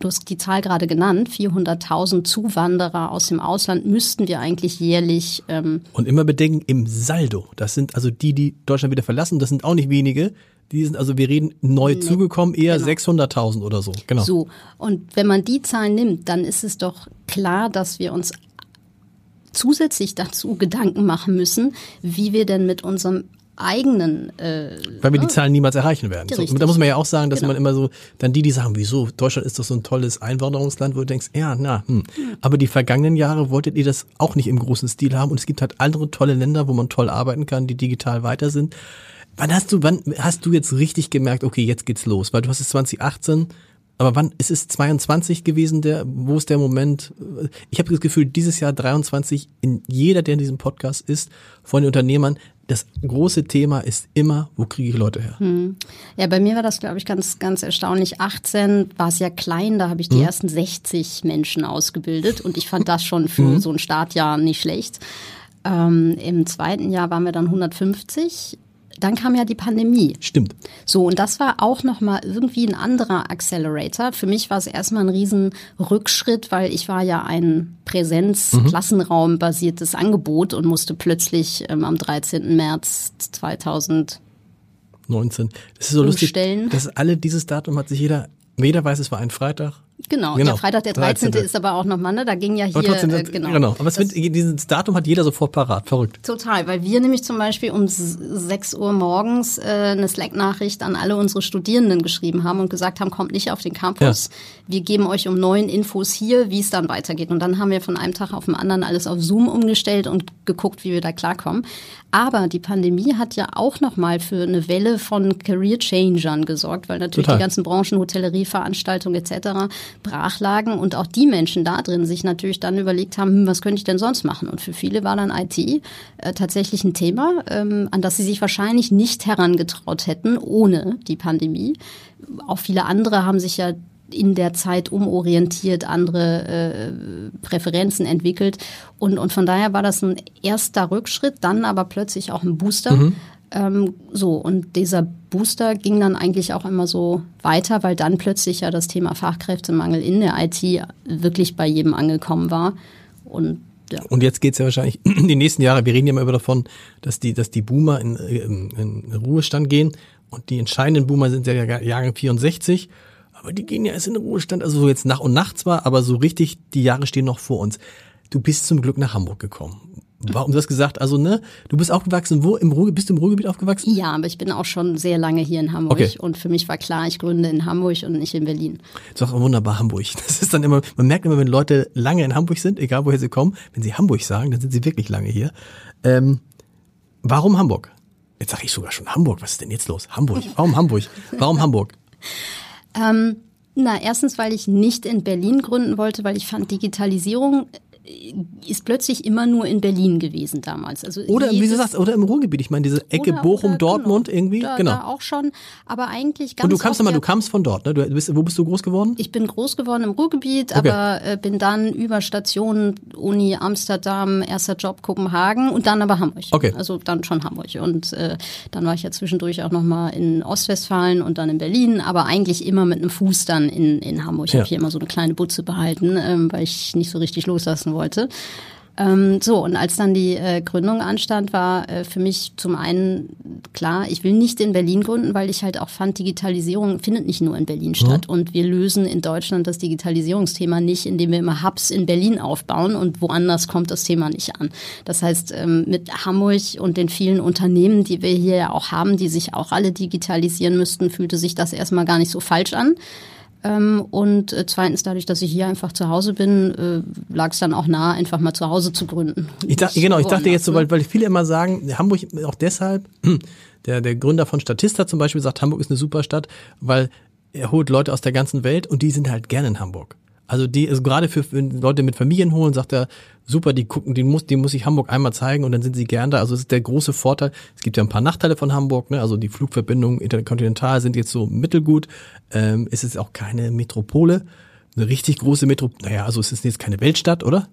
Du hast die Zahl gerade genannt, 400.000 Zuwanderer aus dem Ausland müssten wir eigentlich jährlich ähm, Und immer bedenken, im Saldo, das sind also die, die Deutschland wieder verlassen, das sind auch nicht wenige. Die sind, also wir reden neu zugekommen, eher genau. 600.000 oder so. Genau. so. Und wenn man die Zahlen nimmt, dann ist es doch klar, dass wir uns zusätzlich dazu Gedanken machen müssen, wie wir denn mit unserem eigenen äh, Weil wir die Zahlen niemals erreichen werden. So, da muss man ja auch sagen, dass Genau. man immer so, dann die, die sagen, wieso, Deutschland ist doch so ein tolles Einwanderungsland, wo du denkst, ja, na, hm. Aber die vergangenen Jahre wolltet ihr das auch nicht im großen Stil haben und es gibt halt andere tolle Länder, wo man toll arbeiten kann, die digital weiter sind. Wann hast du, wann hast du jetzt richtig gemerkt, okay, jetzt geht's los? Weil du hast es 2018, aber wann, ist es 22 gewesen, der, wo ist der Moment? Ich habe das Gefühl, dieses Jahr 23, in jeder, der in diesem Podcast ist, von den Unternehmern, das große Thema ist immer, wo kriege ich Leute her? Ja, bei mir war das, glaube ich, ganz, ganz erstaunlich. 18 war es ja klein, da habe ich die ersten 60 Menschen ausgebildet und ich fand das schon für so ein Startjahr nicht schlecht. Ähm, Im zweiten Jahr waren wir dann 150. Dann kam ja die Pandemie. Stimmt. So, und das war auch nochmal irgendwie ein anderer Accelerator. Für mich war es erstmal ein riesen Rückschritt, weil ich war ja ein Präsenz-Klassenraum-basiertes Angebot und musste plötzlich ähm, am 13. März 2000 19. Das ist so lustig, Umstellen. dass alle dieses Datum hat sich jeder, jeder weiß, es war ein Freitag. Genau, Genau, der Freitag der 13. 13.. ist aber auch nochmal, ne, da ging ja hier, Aber trotzdem, äh, genau. genau. Aber es wird, dieses Datum hat jeder sofort parat. Verrückt. Total, weil wir nämlich zum Beispiel um s- 6 Uhr morgens äh, eine Slack-Nachricht an alle unsere Studierenden geschrieben haben und gesagt haben, kommt nicht auf den Campus. Wir geben euch um neun Infos hier, wie es dann weitergeht. Und dann haben wir von einem Tag auf den anderen alles auf Zoom umgestellt und geguckt, wie wir da klarkommen. Aber die Pandemie hat ja auch nochmal für eine Welle von Career-Changern gesorgt, weil natürlich Total. die ganzen Branchen, Hotellerie, Veranstaltungen etc. brach und auch die Menschen da drin sich natürlich dann überlegt haben, hm, was könnte ich denn sonst machen? Und für viele war dann IT äh, tatsächlich ein Thema, ähm, an das sie sich wahrscheinlich nicht herangetraut hätten ohne die Pandemie. Auch viele andere haben sich ja in der Zeit umorientiert, andere äh, Präferenzen entwickelt. Und, und von daher war das ein erster Rückschritt, dann aber plötzlich auch ein Booster. Ähm, so, und dieser Booster ging dann eigentlich auch immer so weiter, weil dann plötzlich ja das Thema Fachkräftemangel in der IT wirklich bei jedem angekommen war. Und ja. Und jetzt geht's ja wahrscheinlich die nächsten Jahre, wir reden ja immer über davon, dass die, dass die Boomer in, in, in Ruhestand gehen und die entscheidenden Boomer sind ja Jahre 64, aber die gehen ja erst in den Ruhestand, also so jetzt nach und nach zwar, aber so richtig, die Jahre stehen noch vor uns. Du bist zum Glück nach Hamburg gekommen. Warum du hast gesagt, also ne, du bist aufgewachsen, wo im Ruhr, bist du im Ruhrgebiet aufgewachsen? ja, aber ich bin auch schon sehr lange hier in Hamburg. Okay. Und für mich war klar, ich gründe in Hamburg und nicht in Berlin. Das ist auch wunderbar Hamburg. Das ist dann immer, man merkt immer, wenn Leute lange in Hamburg sind, egal woher sie kommen, wenn sie Hamburg sagen, dann sind sie wirklich lange hier. Ähm, warum Hamburg? Jetzt sage ich sogar schon Hamburg. Was ist denn jetzt los? Hamburg. Warum Hamburg? Warum Hamburg? Na, erstens, weil ich nicht in Berlin gründen wollte, weil ich fand, Digitalisierung ist plötzlich immer nur in Berlin gewesen damals. Also oder wie du sagst, oder im Ruhrgebiet. Ich meine diese Ecke Bochum, Dortmund genau, irgendwie, da, genau. Da auch schon, aber eigentlich ganz. Und du kamst mal, du kamst von dort, ne? Du bist, wo bist du groß geworden? Ich bin groß geworden im Ruhrgebiet, okay. aber äh, bin dann über Stationen Uni Amsterdam, erster Job Kopenhagen und dann aber Hamburg. Okay. Also dann schon Hamburg und äh, dann war ich ja zwischendurch auch noch mal in Ostwestfalen und dann in Berlin, aber eigentlich immer mit einem Fuß dann in in Hamburg. Ich ja. habe hier immer so eine kleine Butze behalten, ähm, weil ich nicht so richtig loslassen wollte. Ähm, so, und als dann die äh, Gründung anstand, war äh, für mich zum einen klar, ich will nicht in Berlin gründen, weil ich halt auch fand, Digitalisierung findet nicht nur in Berlin statt. Mhm. Und wir lösen in Deutschland das Digitalisierungsthema nicht, indem wir immer Hubs in Berlin aufbauen und woanders kommt das Thema nicht an. Das heißt, ähm, mit Hamburg und den vielen Unternehmen, die wir hier ja auch haben, die sich auch alle digitalisieren müssten, fühlte sich das erstmal gar nicht so falsch an. Ähm, und äh, zweitens, dadurch, dass ich hier einfach zu Hause bin, äh, lag es dann auch nah, einfach mal zu Hause zu gründen. Ich dachte, genau, ich dachte jetzt so, weil, weil viele immer sagen, Hamburg auch deshalb, der, der Gründer von Statista zum Beispiel sagt, Hamburg ist eine super Stadt, weil er holt Leute aus der ganzen Welt und die sind halt gerne in Hamburg. Also die, also gerade für, für Leute mit Familien holen, sagt er, super, die gucken, die muss, die muss ich Hamburg einmal zeigen und dann sind sie gern da. Also es ist der große Vorteil. Es gibt ja ein paar Nachteile von Hamburg, ne? Also die Flugverbindungen interkontinental sind jetzt so mittelgut. Ähm, es ist auch keine Metropole, eine richtig große Metropole. Naja, also es ist jetzt keine Weltstadt, oder?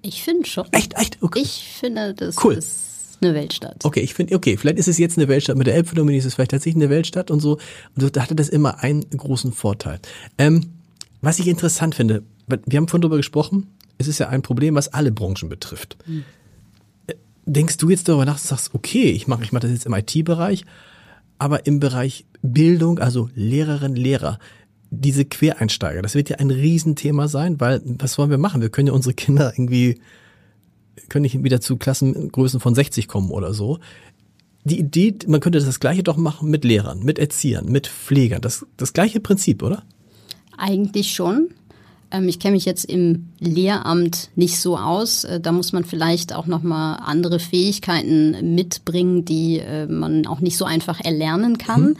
Ich finde schon. Echt, echt? Okay. Ich finde, das cool. ist eine Weltstadt. Okay, ich finde, okay, vielleicht ist es jetzt eine Weltstadt. Mit der Elbphilharmonie ist es vielleicht tatsächlich eine Weltstadt und so. Und da hatte das immer einen großen Vorteil. Ähm, was ich interessant finde, wir haben vorhin darüber gesprochen, es ist ja ein Problem, was alle Branchen betrifft. Hm. Denkst du jetzt darüber nach, und sagst, okay, ich mache ich mach das jetzt im IT-Bereich, aber im Bereich Bildung, also Lehrerinnen, Lehrer, diese Quereinsteiger, das wird ja ein Riesenthema sein, weil was wollen wir machen? Wir können ja unsere Kinder irgendwie, können nicht wieder zu Klassengrößen von 60 kommen oder so. Die Idee, man könnte das gleiche doch machen mit Lehrern, mit Erziehern, mit Pflegern. Das, das gleiche Prinzip, oder? Eigentlich schon. Ähm, ich kenne mich jetzt im Lehramt nicht so aus. Äh, da muss man vielleicht auch noch mal andere Fähigkeiten mitbringen, die äh, man auch nicht so einfach erlernen kann.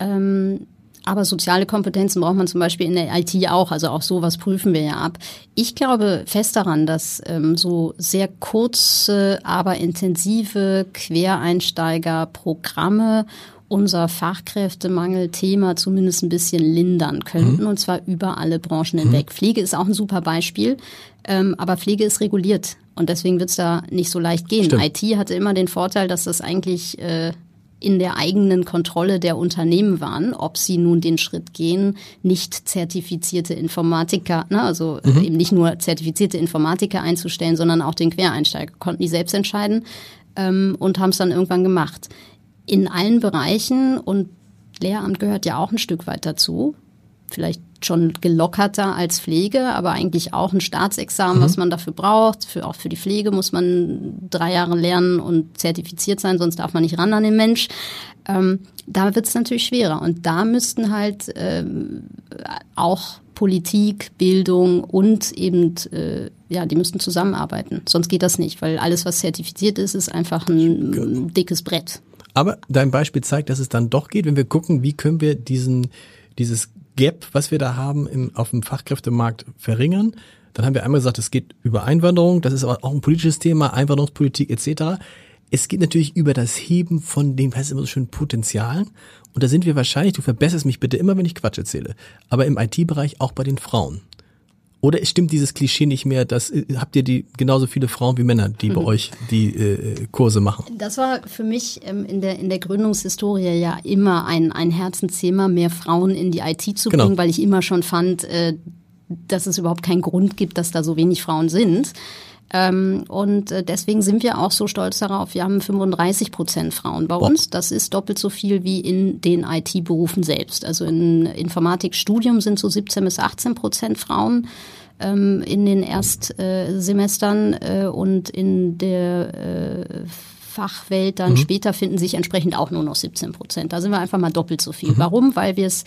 Mhm. Aber soziale Kompetenzen braucht man zum Beispiel in der IT auch. Also auch sowas prüfen wir ja ab. Ich glaube fest daran, dass ähm, so sehr kurze, aber intensive Quereinsteigerprogramme unser Fachkräftemangel-Thema zumindest ein bisschen lindern könnten, mhm. und zwar über alle Branchen hinweg. Mhm. Pflege ist auch ein super Beispiel, ähm, aber Pflege ist reguliert und deswegen wird es da nicht so leicht gehen. Stimmt. IT hatte immer den Vorteil, dass das eigentlich äh, in der eigenen Kontrolle der Unternehmen waren, ob sie nun den Schritt gehen, nicht zertifizierte Informatiker, ne, also mhm. eben nicht nur zertifizierte Informatiker einzustellen, sondern auch den Quereinsteiger, konnten die selbst entscheiden ähm, und haben es dann irgendwann gemacht in allen Bereichen und Lehramt gehört ja auch ein Stück weit dazu. Vielleicht schon gelockerter als Pflege, aber eigentlich auch ein Staatsexamen, mhm. was man dafür braucht. Für, auch für die Pflege muss man drei Jahre lernen und zertifiziert sein, sonst darf man nicht ran an den Mensch. Ähm, da wird es natürlich schwerer. Und da müssten halt ähm, auch Politik, Bildung und eben, äh, ja, die müssten zusammenarbeiten. Sonst geht das nicht, weil alles, was zertifiziert ist, ist einfach ein genau. dickes Brett. Aber dein Beispiel zeigt, dass es dann doch geht, wenn wir gucken, wie können wir diesen, dieses Gap, was wir da haben im, auf dem Fachkräftemarkt verringern. Dann haben wir einmal gesagt, es geht über Einwanderung, das ist aber auch ein politisches Thema, Einwanderungspolitik etc. Es geht natürlich über das Heben von den, heißt immer so schön, Potenzialen. Und da sind wir wahrscheinlich, du verbesserst mich bitte immer, wenn ich Quatsch erzähle, aber im IT-Bereich auch bei den Frauen. Oder stimmt dieses Klischee nicht mehr, dass äh, habt ihr die genauso viele Frauen wie Männer, die bei mhm. euch die äh, Kurse machen? Das war für mich ähm, in der in der Gründungshistorie ja immer ein ein Herzensthema, mehr Frauen in die IT zu genau. bringen, weil ich immer schon fand, äh, dass es überhaupt keinen Grund gibt, dass da so wenig Frauen sind. Ähm, und äh, deswegen sind wir auch so stolz darauf. Wir haben 35 Prozent Frauen bei uns. Das ist doppelt so viel wie in den IT-Berufen selbst. Also in Informatikstudium sind so 17 bis 18 Prozent Frauen ähm, in den Erstsemestern äh, und in der äh, Fachwelt dann mhm. später finden sich entsprechend auch nur noch 17 Prozent. Da sind wir einfach mal doppelt so viel. Mhm. Warum? Weil wir es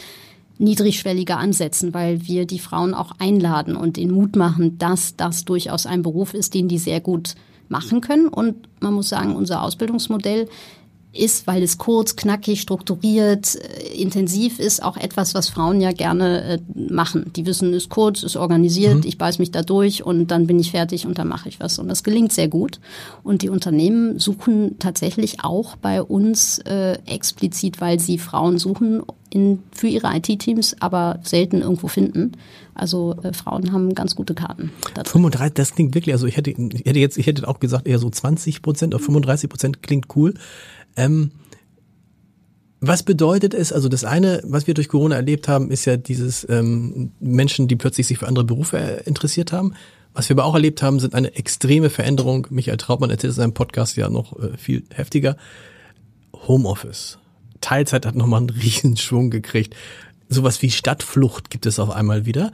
niedrigschwelliger ansetzen, weil wir die Frauen auch einladen und den Mut machen, dass das durchaus ein Beruf ist, den die sehr gut machen können. Und man muss sagen, unser Ausbildungsmodell ist, weil es kurz, knackig, strukturiert, äh, intensiv ist, auch etwas, was Frauen ja gerne äh, machen. Die wissen, ist kurz, ist organisiert, mhm. ich beiß mich da durch und dann bin ich fertig und dann mache ich was. Und das gelingt sehr gut. Und die Unternehmen suchen tatsächlich auch bei uns äh, explizit, weil sie Frauen suchen in, für ihre IT-Teams, aber selten irgendwo finden. Also äh, Frauen haben ganz gute Karten. Dazu. 35, das klingt wirklich, also ich hätte, ich hätte jetzt, ich hätte auch gesagt, eher so 20 Prozent auf 35 Prozent klingt cool. Ähm, was bedeutet es, also das eine, was wir durch Corona erlebt haben, ist ja dieses ähm, Menschen, die plötzlich sich für andere Berufe äh, interessiert haben. Was wir aber auch erlebt haben, sind eine extreme Veränderung. Michael Trautmann erzählt es in seinem Podcast ja noch äh, viel heftiger. Homeoffice. Teilzeit hat nochmal einen riesen Schwung gekriegt. Sowas wie Stadtflucht gibt es auf einmal wieder.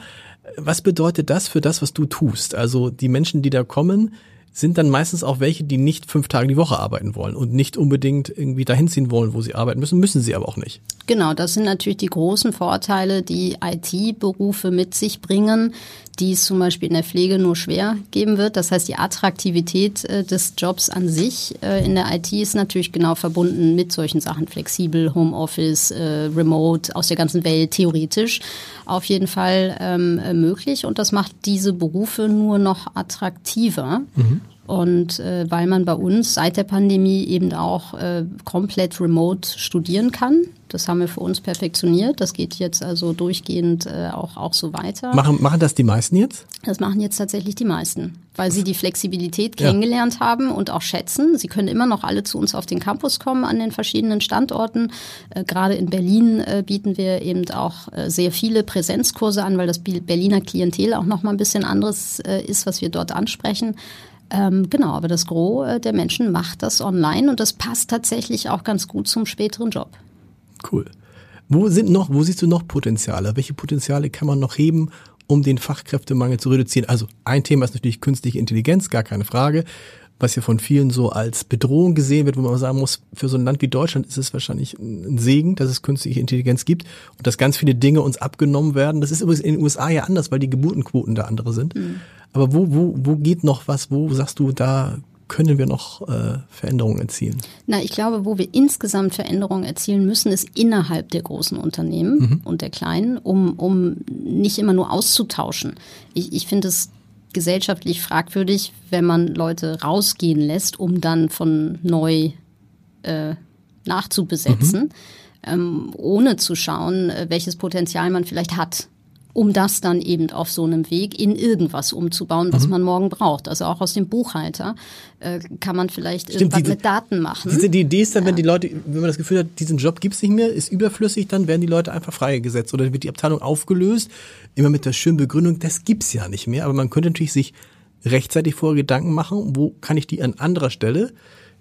Was bedeutet das für das, was du tust? Also die Menschen, die da kommen, sind dann meistens auch welche, die nicht fünf Tage die Woche arbeiten wollen und nicht unbedingt irgendwie dahin ziehen wollen, wo sie arbeiten müssen, müssen sie aber auch nicht. Genau, das sind natürlich die großen Vorteile, die IT-Berufe mit sich bringen, die es zum Beispiel in der Pflege nur schwer geben wird. Das heißt, die Attraktivität äh, des Jobs an sich äh, in der IT ist natürlich genau verbunden mit solchen Sachen, flexibel, Homeoffice, äh, Remote, aus der ganzen Welt, theoretisch auf jeden Fall ähm, möglich. Und das macht diese Berufe nur noch attraktiver. Mhm. Und äh, weil man bei uns seit der Pandemie eben auch äh, komplett remote studieren kann. Das haben wir für uns perfektioniert. Das geht jetzt also durchgehend äh, auch, auch so weiter. Machen, machen das die meisten jetzt? Das machen jetzt tatsächlich die meisten, weil sie die Flexibilität kennengelernt ja. haben und auch schätzen. Sie können immer noch alle zu uns auf den Campus kommen an den verschiedenen Standorten. Äh, gerade in Berlin äh, bieten wir eben auch äh, sehr viele Präsenzkurse an, weil das Berliner Klientel auch noch mal ein bisschen anderes äh, ist, was wir dort ansprechen. Ähm, genau, aber das Gros äh, der Menschen macht das online und das passt tatsächlich auch ganz gut zum späteren Job. Cool. Wo sind noch, wo siehst du noch Potenziale? Welche Potenziale kann man noch heben, um den Fachkräftemangel zu reduzieren? Also ein Thema ist natürlich künstliche Intelligenz, gar keine Frage, was ja von vielen so als Bedrohung gesehen wird, wo man sagen muss, für so ein Land wie Deutschland ist es wahrscheinlich ein Segen, dass es künstliche Intelligenz gibt und dass ganz viele Dinge uns abgenommen werden. Das ist übrigens in den USA ja anders, weil die Geburtenquoten da andere sind. Mhm. Aber wo, wo, wo geht noch was? Wo sagst du, da können wir noch äh, Veränderungen erzielen? Na, ich glaube, wo wir insgesamt Veränderungen erzielen müssen, ist innerhalb der großen Unternehmen mhm. und der kleinen, um, um nicht immer nur auszutauschen. Ich, ich finde es gesellschaftlich fragwürdig, wenn man Leute rausgehen lässt, um dann von neu äh, nachzubesetzen, mhm. ähm, ohne zu schauen, äh, welches Potenzial man vielleicht hat um das dann eben auf so einem Weg in irgendwas umzubauen, was mhm. man morgen braucht. Also auch aus dem Buchhalter äh, kann man vielleicht Stimmt, irgendwas diese, mit Daten machen. Diese, die Idee ist dann, wenn die Leute, wenn man das Gefühl hat, diesen Job gibt's nicht mehr, ist überflüssig, dann werden die Leute einfach freigesetzt oder wird die Abteilung aufgelöst, immer mit der schönen Begründung, das gibt's ja nicht mehr. Aber man könnte natürlich sich rechtzeitig vorher Gedanken machen, wo kann ich die an anderer Stelle,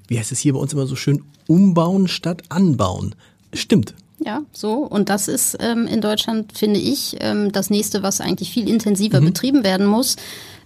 wie heißt es hier bei uns immer so schön, umbauen statt anbauen. Stimmt. Ja, so. Und das ist ähm, in Deutschland, finde ich, ähm, das nächste, was eigentlich viel intensiver mhm. betrieben werden muss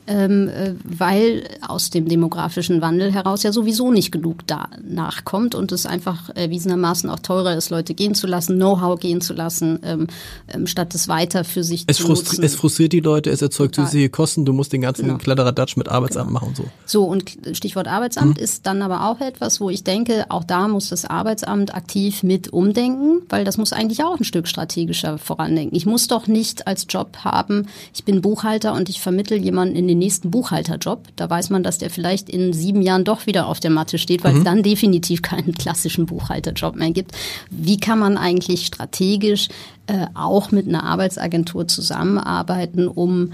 ähm, äh, weil aus dem demografischen Wandel heraus ja sowieso nicht genug da nachkommt und es einfach erwiesenermaßen auch teurer ist, Leute gehen zu lassen, Know-how gehen zu lassen, ähm, ähm, statt es weiter für sich es zu nutzen. Es frustriert die Leute, es erzeugt zusätzliche Kosten, du musst den ganzen genau. Kladderadatsch mit Arbeitsamt genau. machen und so. So, und Stichwort Arbeitsamt mhm. ist dann aber auch etwas, wo ich denke, auch da muss das Arbeitsamt aktiv mit umdenken, weil das muss eigentlich auch ein Stück strategischer vorandenken. Ich muss doch nicht als Job haben, ich bin Buchhalter und ich vermittel jemanden in den den nächsten Buchhalterjob. Da weiß man, dass der vielleicht in sieben Jahren doch wieder auf der Matte steht, weil mhm. es dann definitiv keinen klassischen Buchhalterjob mehr gibt. Wie kann man eigentlich strategisch äh, auch mit einer Arbeitsagentur zusammenarbeiten, um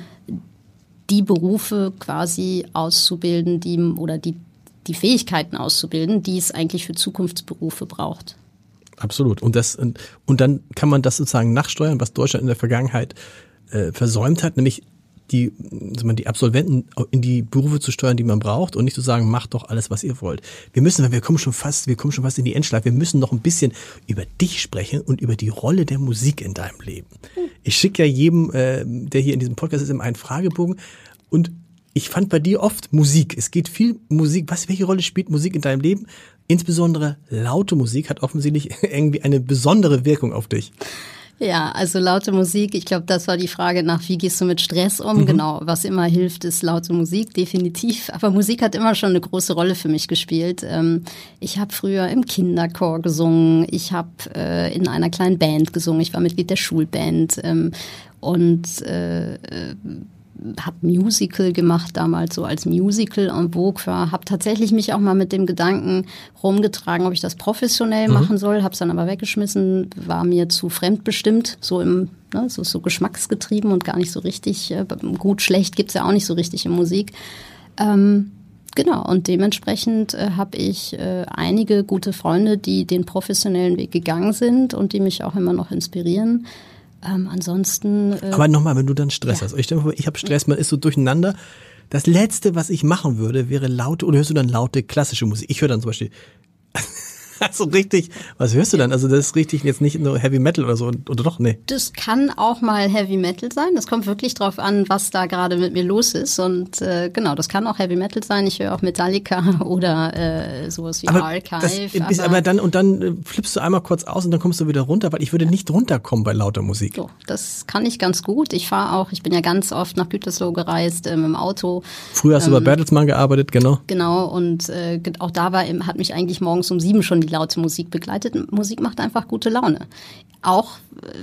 die Berufe quasi auszubilden, die oder die, die Fähigkeiten auszubilden, die es eigentlich für Zukunftsberufe braucht. Absolut. Und das und dann kann man das sozusagen nachsteuern, was Deutschland in der Vergangenheit äh, versäumt hat, nämlich die, die Absolventen in die Berufe zu steuern, die man braucht und nicht zu sagen, macht doch alles, was ihr wollt. Wir müssen, wir kommen schon fast, wir kommen schon fast in die Endschleife, wir müssen noch ein bisschen über dich sprechen und über die Rolle der Musik in deinem Leben. Ich schicke ja jedem, äh, der hier in diesem Podcast ist, immer einen Fragebogen und ich fand bei dir oft Musik. Es geht viel Musik. Was, welche Rolle spielt Musik in deinem Leben? Insbesondere laute Musik hat offensichtlich irgendwie eine besondere Wirkung auf dich. Ja, also laute Musik, ich glaube, das war die Frage nach, wie gehst du mit Stress um? Mhm. Genau, was immer hilft, ist laute Musik, definitiv. Aber Musik hat immer schon eine große Rolle für mich gespielt. Ähm, ich habe früher im Kinderchor gesungen, ich habe äh, in einer kleinen Band gesungen, ich war Mitglied der Schulband ähm, und äh, habe Musical gemacht damals so als Musical en vogue war, habe tatsächlich mich auch mal mit dem Gedanken rumgetragen, ob ich das professionell mhm. machen soll, habe es dann aber weggeschmissen, war mir zu fremdbestimmt, so im ne, so, so geschmacksgetrieben und gar nicht so richtig äh, gut schlecht gibt's ja auch nicht so richtig in Musik. Ähm, Genau, und dementsprechend äh, habe ich äh, einige gute Freunde, die den professionellen Weg gegangen sind und die mich auch immer noch inspirieren. Ähm, ansonsten. Äh, Aber nochmal, wenn du dann Stress ja. hast. Ich vor, ich habe Stress, man ist so durcheinander. Das Letzte, was ich machen würde, wäre laute, oder hörst du dann laute klassische Musik? Ich höre dann zum Beispiel so richtig, was hörst du dann? Also das ist richtig jetzt nicht nur Heavy Metal oder so, oder doch? Nee. Das kann auch mal Heavy Metal sein. Das kommt wirklich drauf an, was da gerade mit mir los ist. Und äh, genau, das kann auch Heavy Metal sein. Ich höre auch Metallica oder äh, sowas wie aber Archive. Das aber, aber dann, und dann äh, flippst du einmal kurz aus und dann kommst du wieder runter, weil ich würde nicht runterkommen bei lauter Musik. So, das kann ich ganz gut. Ich fahre auch, ich bin ja ganz oft nach Gütersloh gereist ähm, im Auto. Früher hast ähm, du bei ähm, Bertelsmann gearbeitet, genau. Genau, und äh, auch da war, hat mich eigentlich morgens um sieben schon die laute Musik begleitet. Musik macht einfach gute Laune. Auch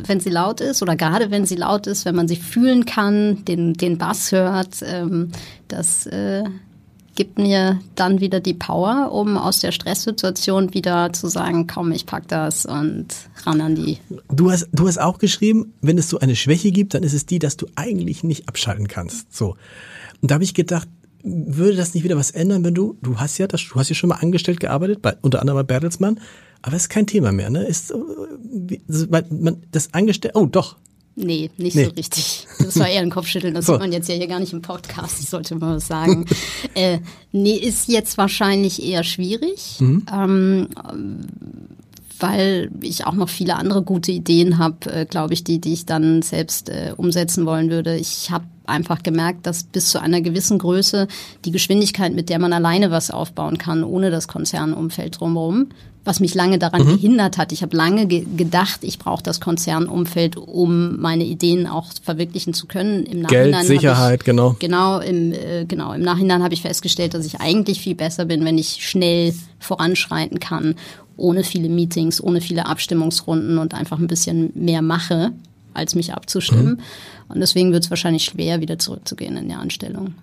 wenn sie laut ist oder gerade wenn sie laut ist, wenn man sie fühlen kann, den, den Bass hört, ähm, das äh, gibt mir dann wieder die Power, um aus der Stresssituation wieder zu sagen, komm, ich pack das und ran an die. Du hast, du hast auch geschrieben, wenn es so eine Schwäche gibt, dann ist es die, dass du eigentlich nicht abschalten kannst. So. Und da habe ich gedacht, würde das nicht wieder was ändern, wenn du, du hast ja das, du hast ja schon mal angestellt gearbeitet, bei, unter anderem bei Bertelsmann, aber es ist kein Thema mehr, ne? Ist, äh, man, das angestellt, oh doch. Nee, nicht nee. so richtig. Das war eher ein Kopfschütteln. Das so. sieht man jetzt ja hier gar nicht im Podcast, ich sollte mal was sagen. äh, nee, ist jetzt wahrscheinlich eher schwierig. Mhm. Ähm, weil ich auch noch viele andere gute Ideen habe, äh, glaube ich, die, die ich dann selbst äh, umsetzen wollen würde. Ich habe einfach gemerkt, dass bis zu einer gewissen Größe die Geschwindigkeit, mit der man alleine was aufbauen kann, ohne das Konzernumfeld drumherum, was mich lange daran mhm. gehindert hat. Ich habe lange ge gedacht, ich brauche das Konzernumfeld, um meine Ideen auch verwirklichen zu können. Im Nachhinein Geld, Sicherheit, ich, genau. Genau, im, äh, genau. Im Nachhinein habe ich festgestellt, dass ich eigentlich viel besser bin, wenn ich schnell voranschreiten kann ohne viele Meetings, ohne viele Abstimmungsrunden und einfach ein bisschen mehr mache, als mich abzustimmen. Mhm. Und deswegen wird es wahrscheinlich schwer, wieder zurückzugehen in die Anstellung.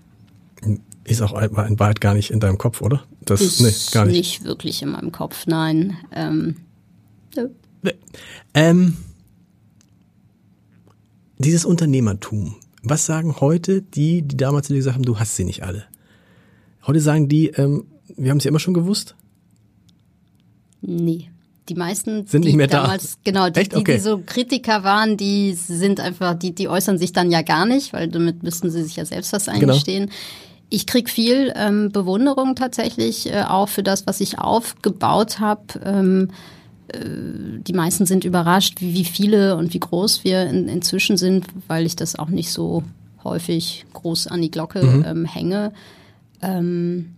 Ist auch in Wahrheit gar nicht in deinem Kopf, oder? Das ist nee, gar nicht. nicht wirklich in meinem Kopf, nein. Ähm, ähm, dieses Unternehmertum, was sagen heute die, die damals zu dir gesagt haben, du hast sie nicht alle? Heute sagen die, ähm, wir haben es ja immer schon gewusst, Nee. Die meisten sind nicht mehr damals, da. genau, die, Echt? Okay. die, die so Kritiker waren, die sind einfach, die, die äußern sich dann ja gar nicht, weil damit müssten sie sich ja selbst was genau. eingestehen. Genau. Ich krieg viel ähm, Bewunderung tatsächlich äh, auch für das, was ich aufgebaut habe. Ähm, äh, die meisten sind überrascht, wie, wie viele und wie groß wir in, inzwischen sind, weil ich das auch nicht so häufig groß an die Glocke mhm. ähm, hänge. Ähm,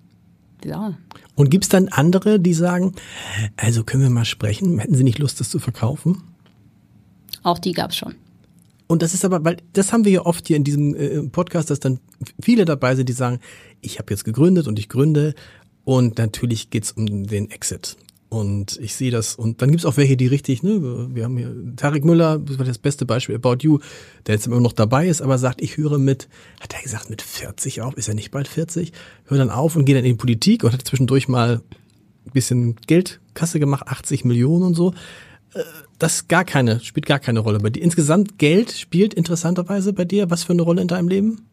ja. Und gibt's dann andere, die sagen, also können wir mal sprechen, hätten Sie nicht Lust, das zu verkaufen? Auch die gab's schon. Und das ist aber, weil das haben wir ja oft hier in diesem äh, Podcast, dass dann viele dabei sind, die sagen, ich habe jetzt gegründet und ich gründe und natürlich geht's um den Exit. Und ich sehe das. Und dann gibt's auch welche, die richtig, ne, wir haben hier Tarek Müller, das war das beste Beispiel, About You, der jetzt immer noch dabei ist, aber sagt, ich höre mit, hat er gesagt, mit 40 auf, ist er nicht bald 40? Hör dann auf und gehe dann in die Politik und hat zwischendurch mal ein bisschen Geldkasse gemacht, 80 Millionen und so. Äh, das gar keine, spielt gar keine Rolle bei dir. Insgesamt Geld spielt interessanterweise bei dir was für eine Rolle in deinem Leben?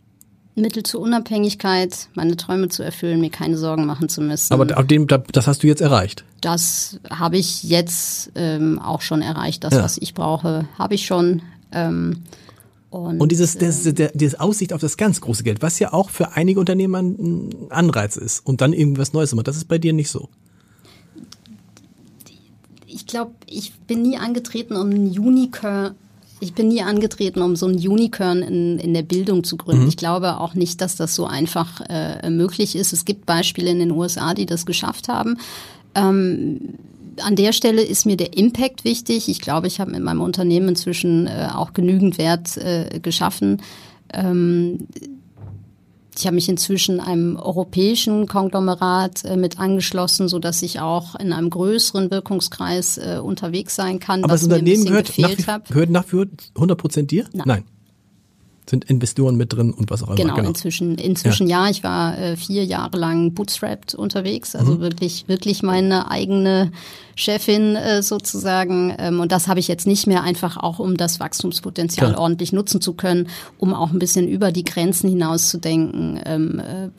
Mittel zur Unabhängigkeit, meine Träume zu erfüllen, mir keine Sorgen machen zu müssen. Aber dem, das hast du jetzt erreicht? Das habe ich jetzt ähm, auch schon erreicht. Das, ja. was ich brauche, habe ich schon. Ähm, und, und dieses, das, äh, der, dieses Aussicht auf das ganz große Geld, was ja auch für einige Unternehmer ein Anreiz ist und dann irgendwas Neues macht, das ist bei dir nicht so. Ich glaube, ich bin nie angetreten, um ein Unicorn ich bin nie angetreten, um so ein Unicorn in, in der Bildung zu gründen. Mhm. Ich glaube auch nicht, dass das so einfach äh, möglich ist. Es gibt Beispiele in den USA, die das geschafft haben. Ähm, an der Stelle ist mir der Impact wichtig. Ich glaube, ich habe mit meinem Unternehmen inzwischen äh, auch genügend Wert äh, geschaffen. Ähm, ich habe mich inzwischen einem europäischen Konglomerat äh, mit angeschlossen, so dass ich auch in einem größeren Wirkungskreis äh, unterwegs sein kann. Aber das Unternehmen gehört nach, gehört nach 100 Prozent dir? Nein. Nein sind Investoren mit drin und was auch immer. Genau, genau. inzwischen, inzwischen ja. ja. Ich war äh, vier Jahre lang bootstrapped unterwegs, also mhm. wirklich, wirklich meine eigene Chefin äh, sozusagen. Ähm, und das habe ich jetzt nicht mehr einfach auch, um das Wachstumspotenzial Klar. ordentlich nutzen zu können, um auch ein bisschen über die Grenzen hinaus zu denken, ähm, äh,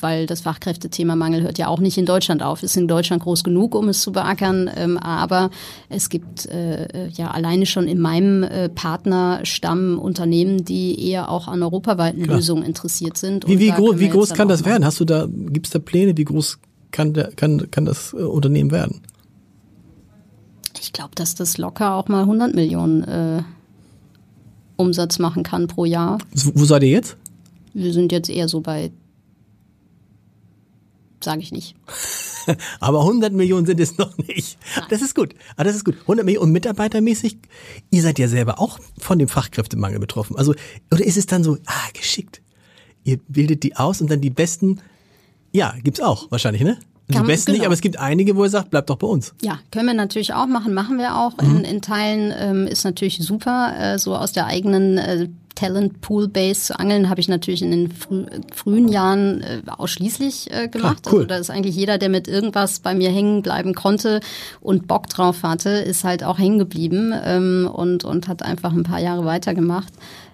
weil das Fachkräftethema Mangel hört ja auch nicht in Deutschland auf. Ist in Deutschland groß genug, um es zu beackern, ähm, aber es gibt äh, ja alleine schon in meinem äh, Partnerstamm Unternehmen, die eher auch an europaweiten Klar. Lösungen interessiert sind. Wie, wie, gro wie groß kann das werden? Hast du da, gibt es da Pläne, wie groß kann, der, kann, kann das äh, Unternehmen werden? Ich glaube, dass das locker auch mal 100 Millionen äh, Umsatz machen kann pro Jahr. Wo seid ihr jetzt? Wir sind jetzt eher so bei, sage ich nicht. Aber 100 Millionen sind es noch nicht. Nein. Das ist gut. Aber ah, das ist gut. 100 Millionen und mitarbeitermäßig, ihr seid ja selber auch von dem Fachkräftemangel betroffen. Also, oder ist es dann so, ah, geschickt. Ihr bildet die aus und dann die besten, ja, gibt's auch wahrscheinlich, ne? Die Kann, besten genau. nicht, aber es gibt einige, wo er sagt, bleibt doch bei uns. Ja, können wir natürlich auch machen, machen wir auch. Mhm. In, in Teilen ähm, ist natürlich super, äh, so aus der eigenen äh, Talent Pool Base zu angeln, habe ich natürlich in den frü frühen Jahren äh, ausschließlich äh, gemacht. Klar, cool. Also da ist eigentlich jeder, der mit irgendwas bei mir hängen bleiben konnte und Bock drauf hatte, ist halt auch hängen geblieben ähm, und, und hat einfach ein paar Jahre weitergemacht.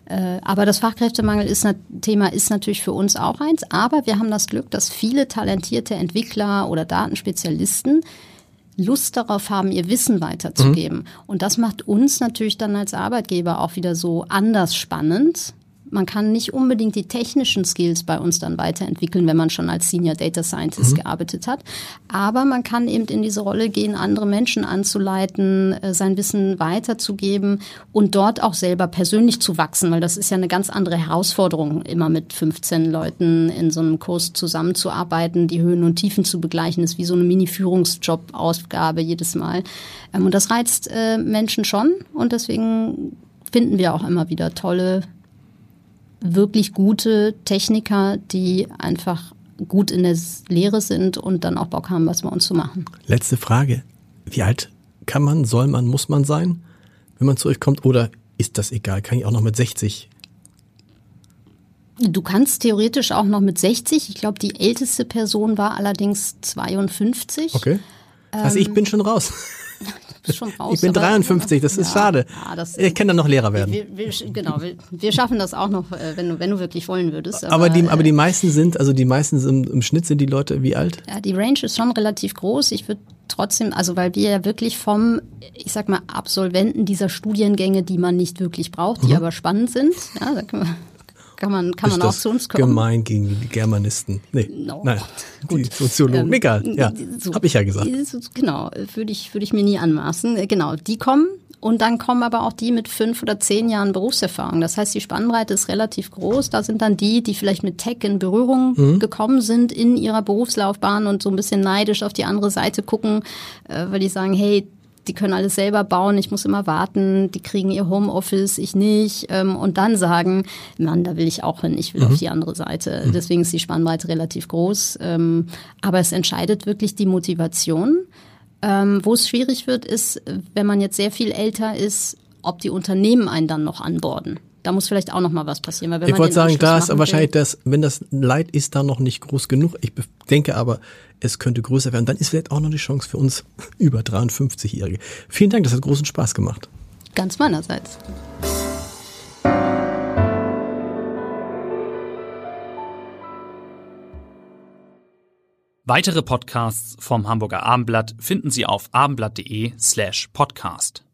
Äh, aber das Fachkräftemangel ist Thema ist natürlich für uns auch eins. Aber wir haben das Glück, dass viele talentierte Entwickler oder Datenspezialisten Lust darauf haben, ihr Wissen weiterzugeben. Mhm. Und das macht uns natürlich dann als Arbeitgeber auch wieder so anders spannend, man kann nicht unbedingt die technischen Skills bei uns dann weiterentwickeln, wenn man schon als Senior Data Scientist mhm. gearbeitet hat. Aber man kann eben in diese Rolle gehen, andere Menschen anzuleiten, äh, sein Wissen weiterzugeben und dort auch selber persönlich zu wachsen, weil das ist ja eine ganz andere Herausforderung, immer mit 15 Leuten in so einem Kurs zusammenzuarbeiten, die Höhen und Tiefen zu begleichen, ist wie so eine Mini-Führungsjob-Ausgabe jedes Mal. Ähm, und das reizt äh, Menschen schon und deswegen finden wir auch immer wieder tolle wirklich gute Techniker, die einfach gut in der Lehre sind und dann auch Bock haben, was bei uns zu machen. Letzte Frage. Wie alt kann man, soll man, muss man sein, wenn man zu euch kommt? Oder ist das egal? Kann ich auch noch mit 60? Du kannst theoretisch auch noch mit 60. Ich glaube, die älteste Person war allerdings 52. Okay. Also ähm, ich bin schon raus. Schon raus. Ich bin 53, das ist ja, schade. Ja, das, ich kann dann noch Lehrer werden. Wir, wir, genau, wir, wir, schaffen das auch noch, äh, wenn du, wenn du wirklich wollen würdest. Aber, aber die, aber die äh, meisten sind, also die meisten sind, im Schnitt sind die Leute wie alt? Ja, die Range ist schon relativ groß. Ich würde trotzdem, also weil wir ja wirklich vom, ich sag mal, Absolventen dieser Studiengänge, die man nicht wirklich braucht, die mhm. aber spannend sind, ja, da können wir kann man, kann man auch zu uns kommen. Gemein gegen die Germanisten. Nee, no. nein, Gut. die Soziologen. Ähm, Egal, ja, so, habe ich ja gesagt. Genau, würde ich, würde ich mir nie anmaßen. Äh, genau, die kommen und dann kommen aber auch die mit fünf oder zehn Jahren Berufserfahrung. Das heißt, die Spannbreite ist relativ groß. Da sind dann die, die vielleicht mit Tech in Berührung mhm. gekommen sind in ihrer Berufslaufbahn und so ein bisschen neidisch auf die andere Seite gucken, äh, weil die sagen, hey, die können alles selber bauen, ich muss immer warten, die kriegen ihr Homeoffice, ich nicht. Ähm, und dann sagen, Mann, da will ich auch hin, ich will mhm. auf die andere Seite. Mhm. Deswegen ist die Spannweite relativ groß. Ähm, aber es entscheidet wirklich die Motivation. Ähm, wo es schwierig wird, ist, wenn man jetzt sehr viel älter ist, ob die Unternehmen einen dann noch anborden. Da muss vielleicht auch noch mal was passieren. Weil wenn ich wollte sagen, da ist wahrscheinlich das, wenn das Leid ist da noch nicht groß genug. Ich denke aber, es könnte größer werden. Dann ist vielleicht auch noch die Chance für uns über 53-Jährige. Vielen Dank, das hat großen Spaß gemacht. Ganz meinerseits. Weitere Podcasts vom Hamburger Abendblatt finden Sie auf abendblatt.de slash podcast.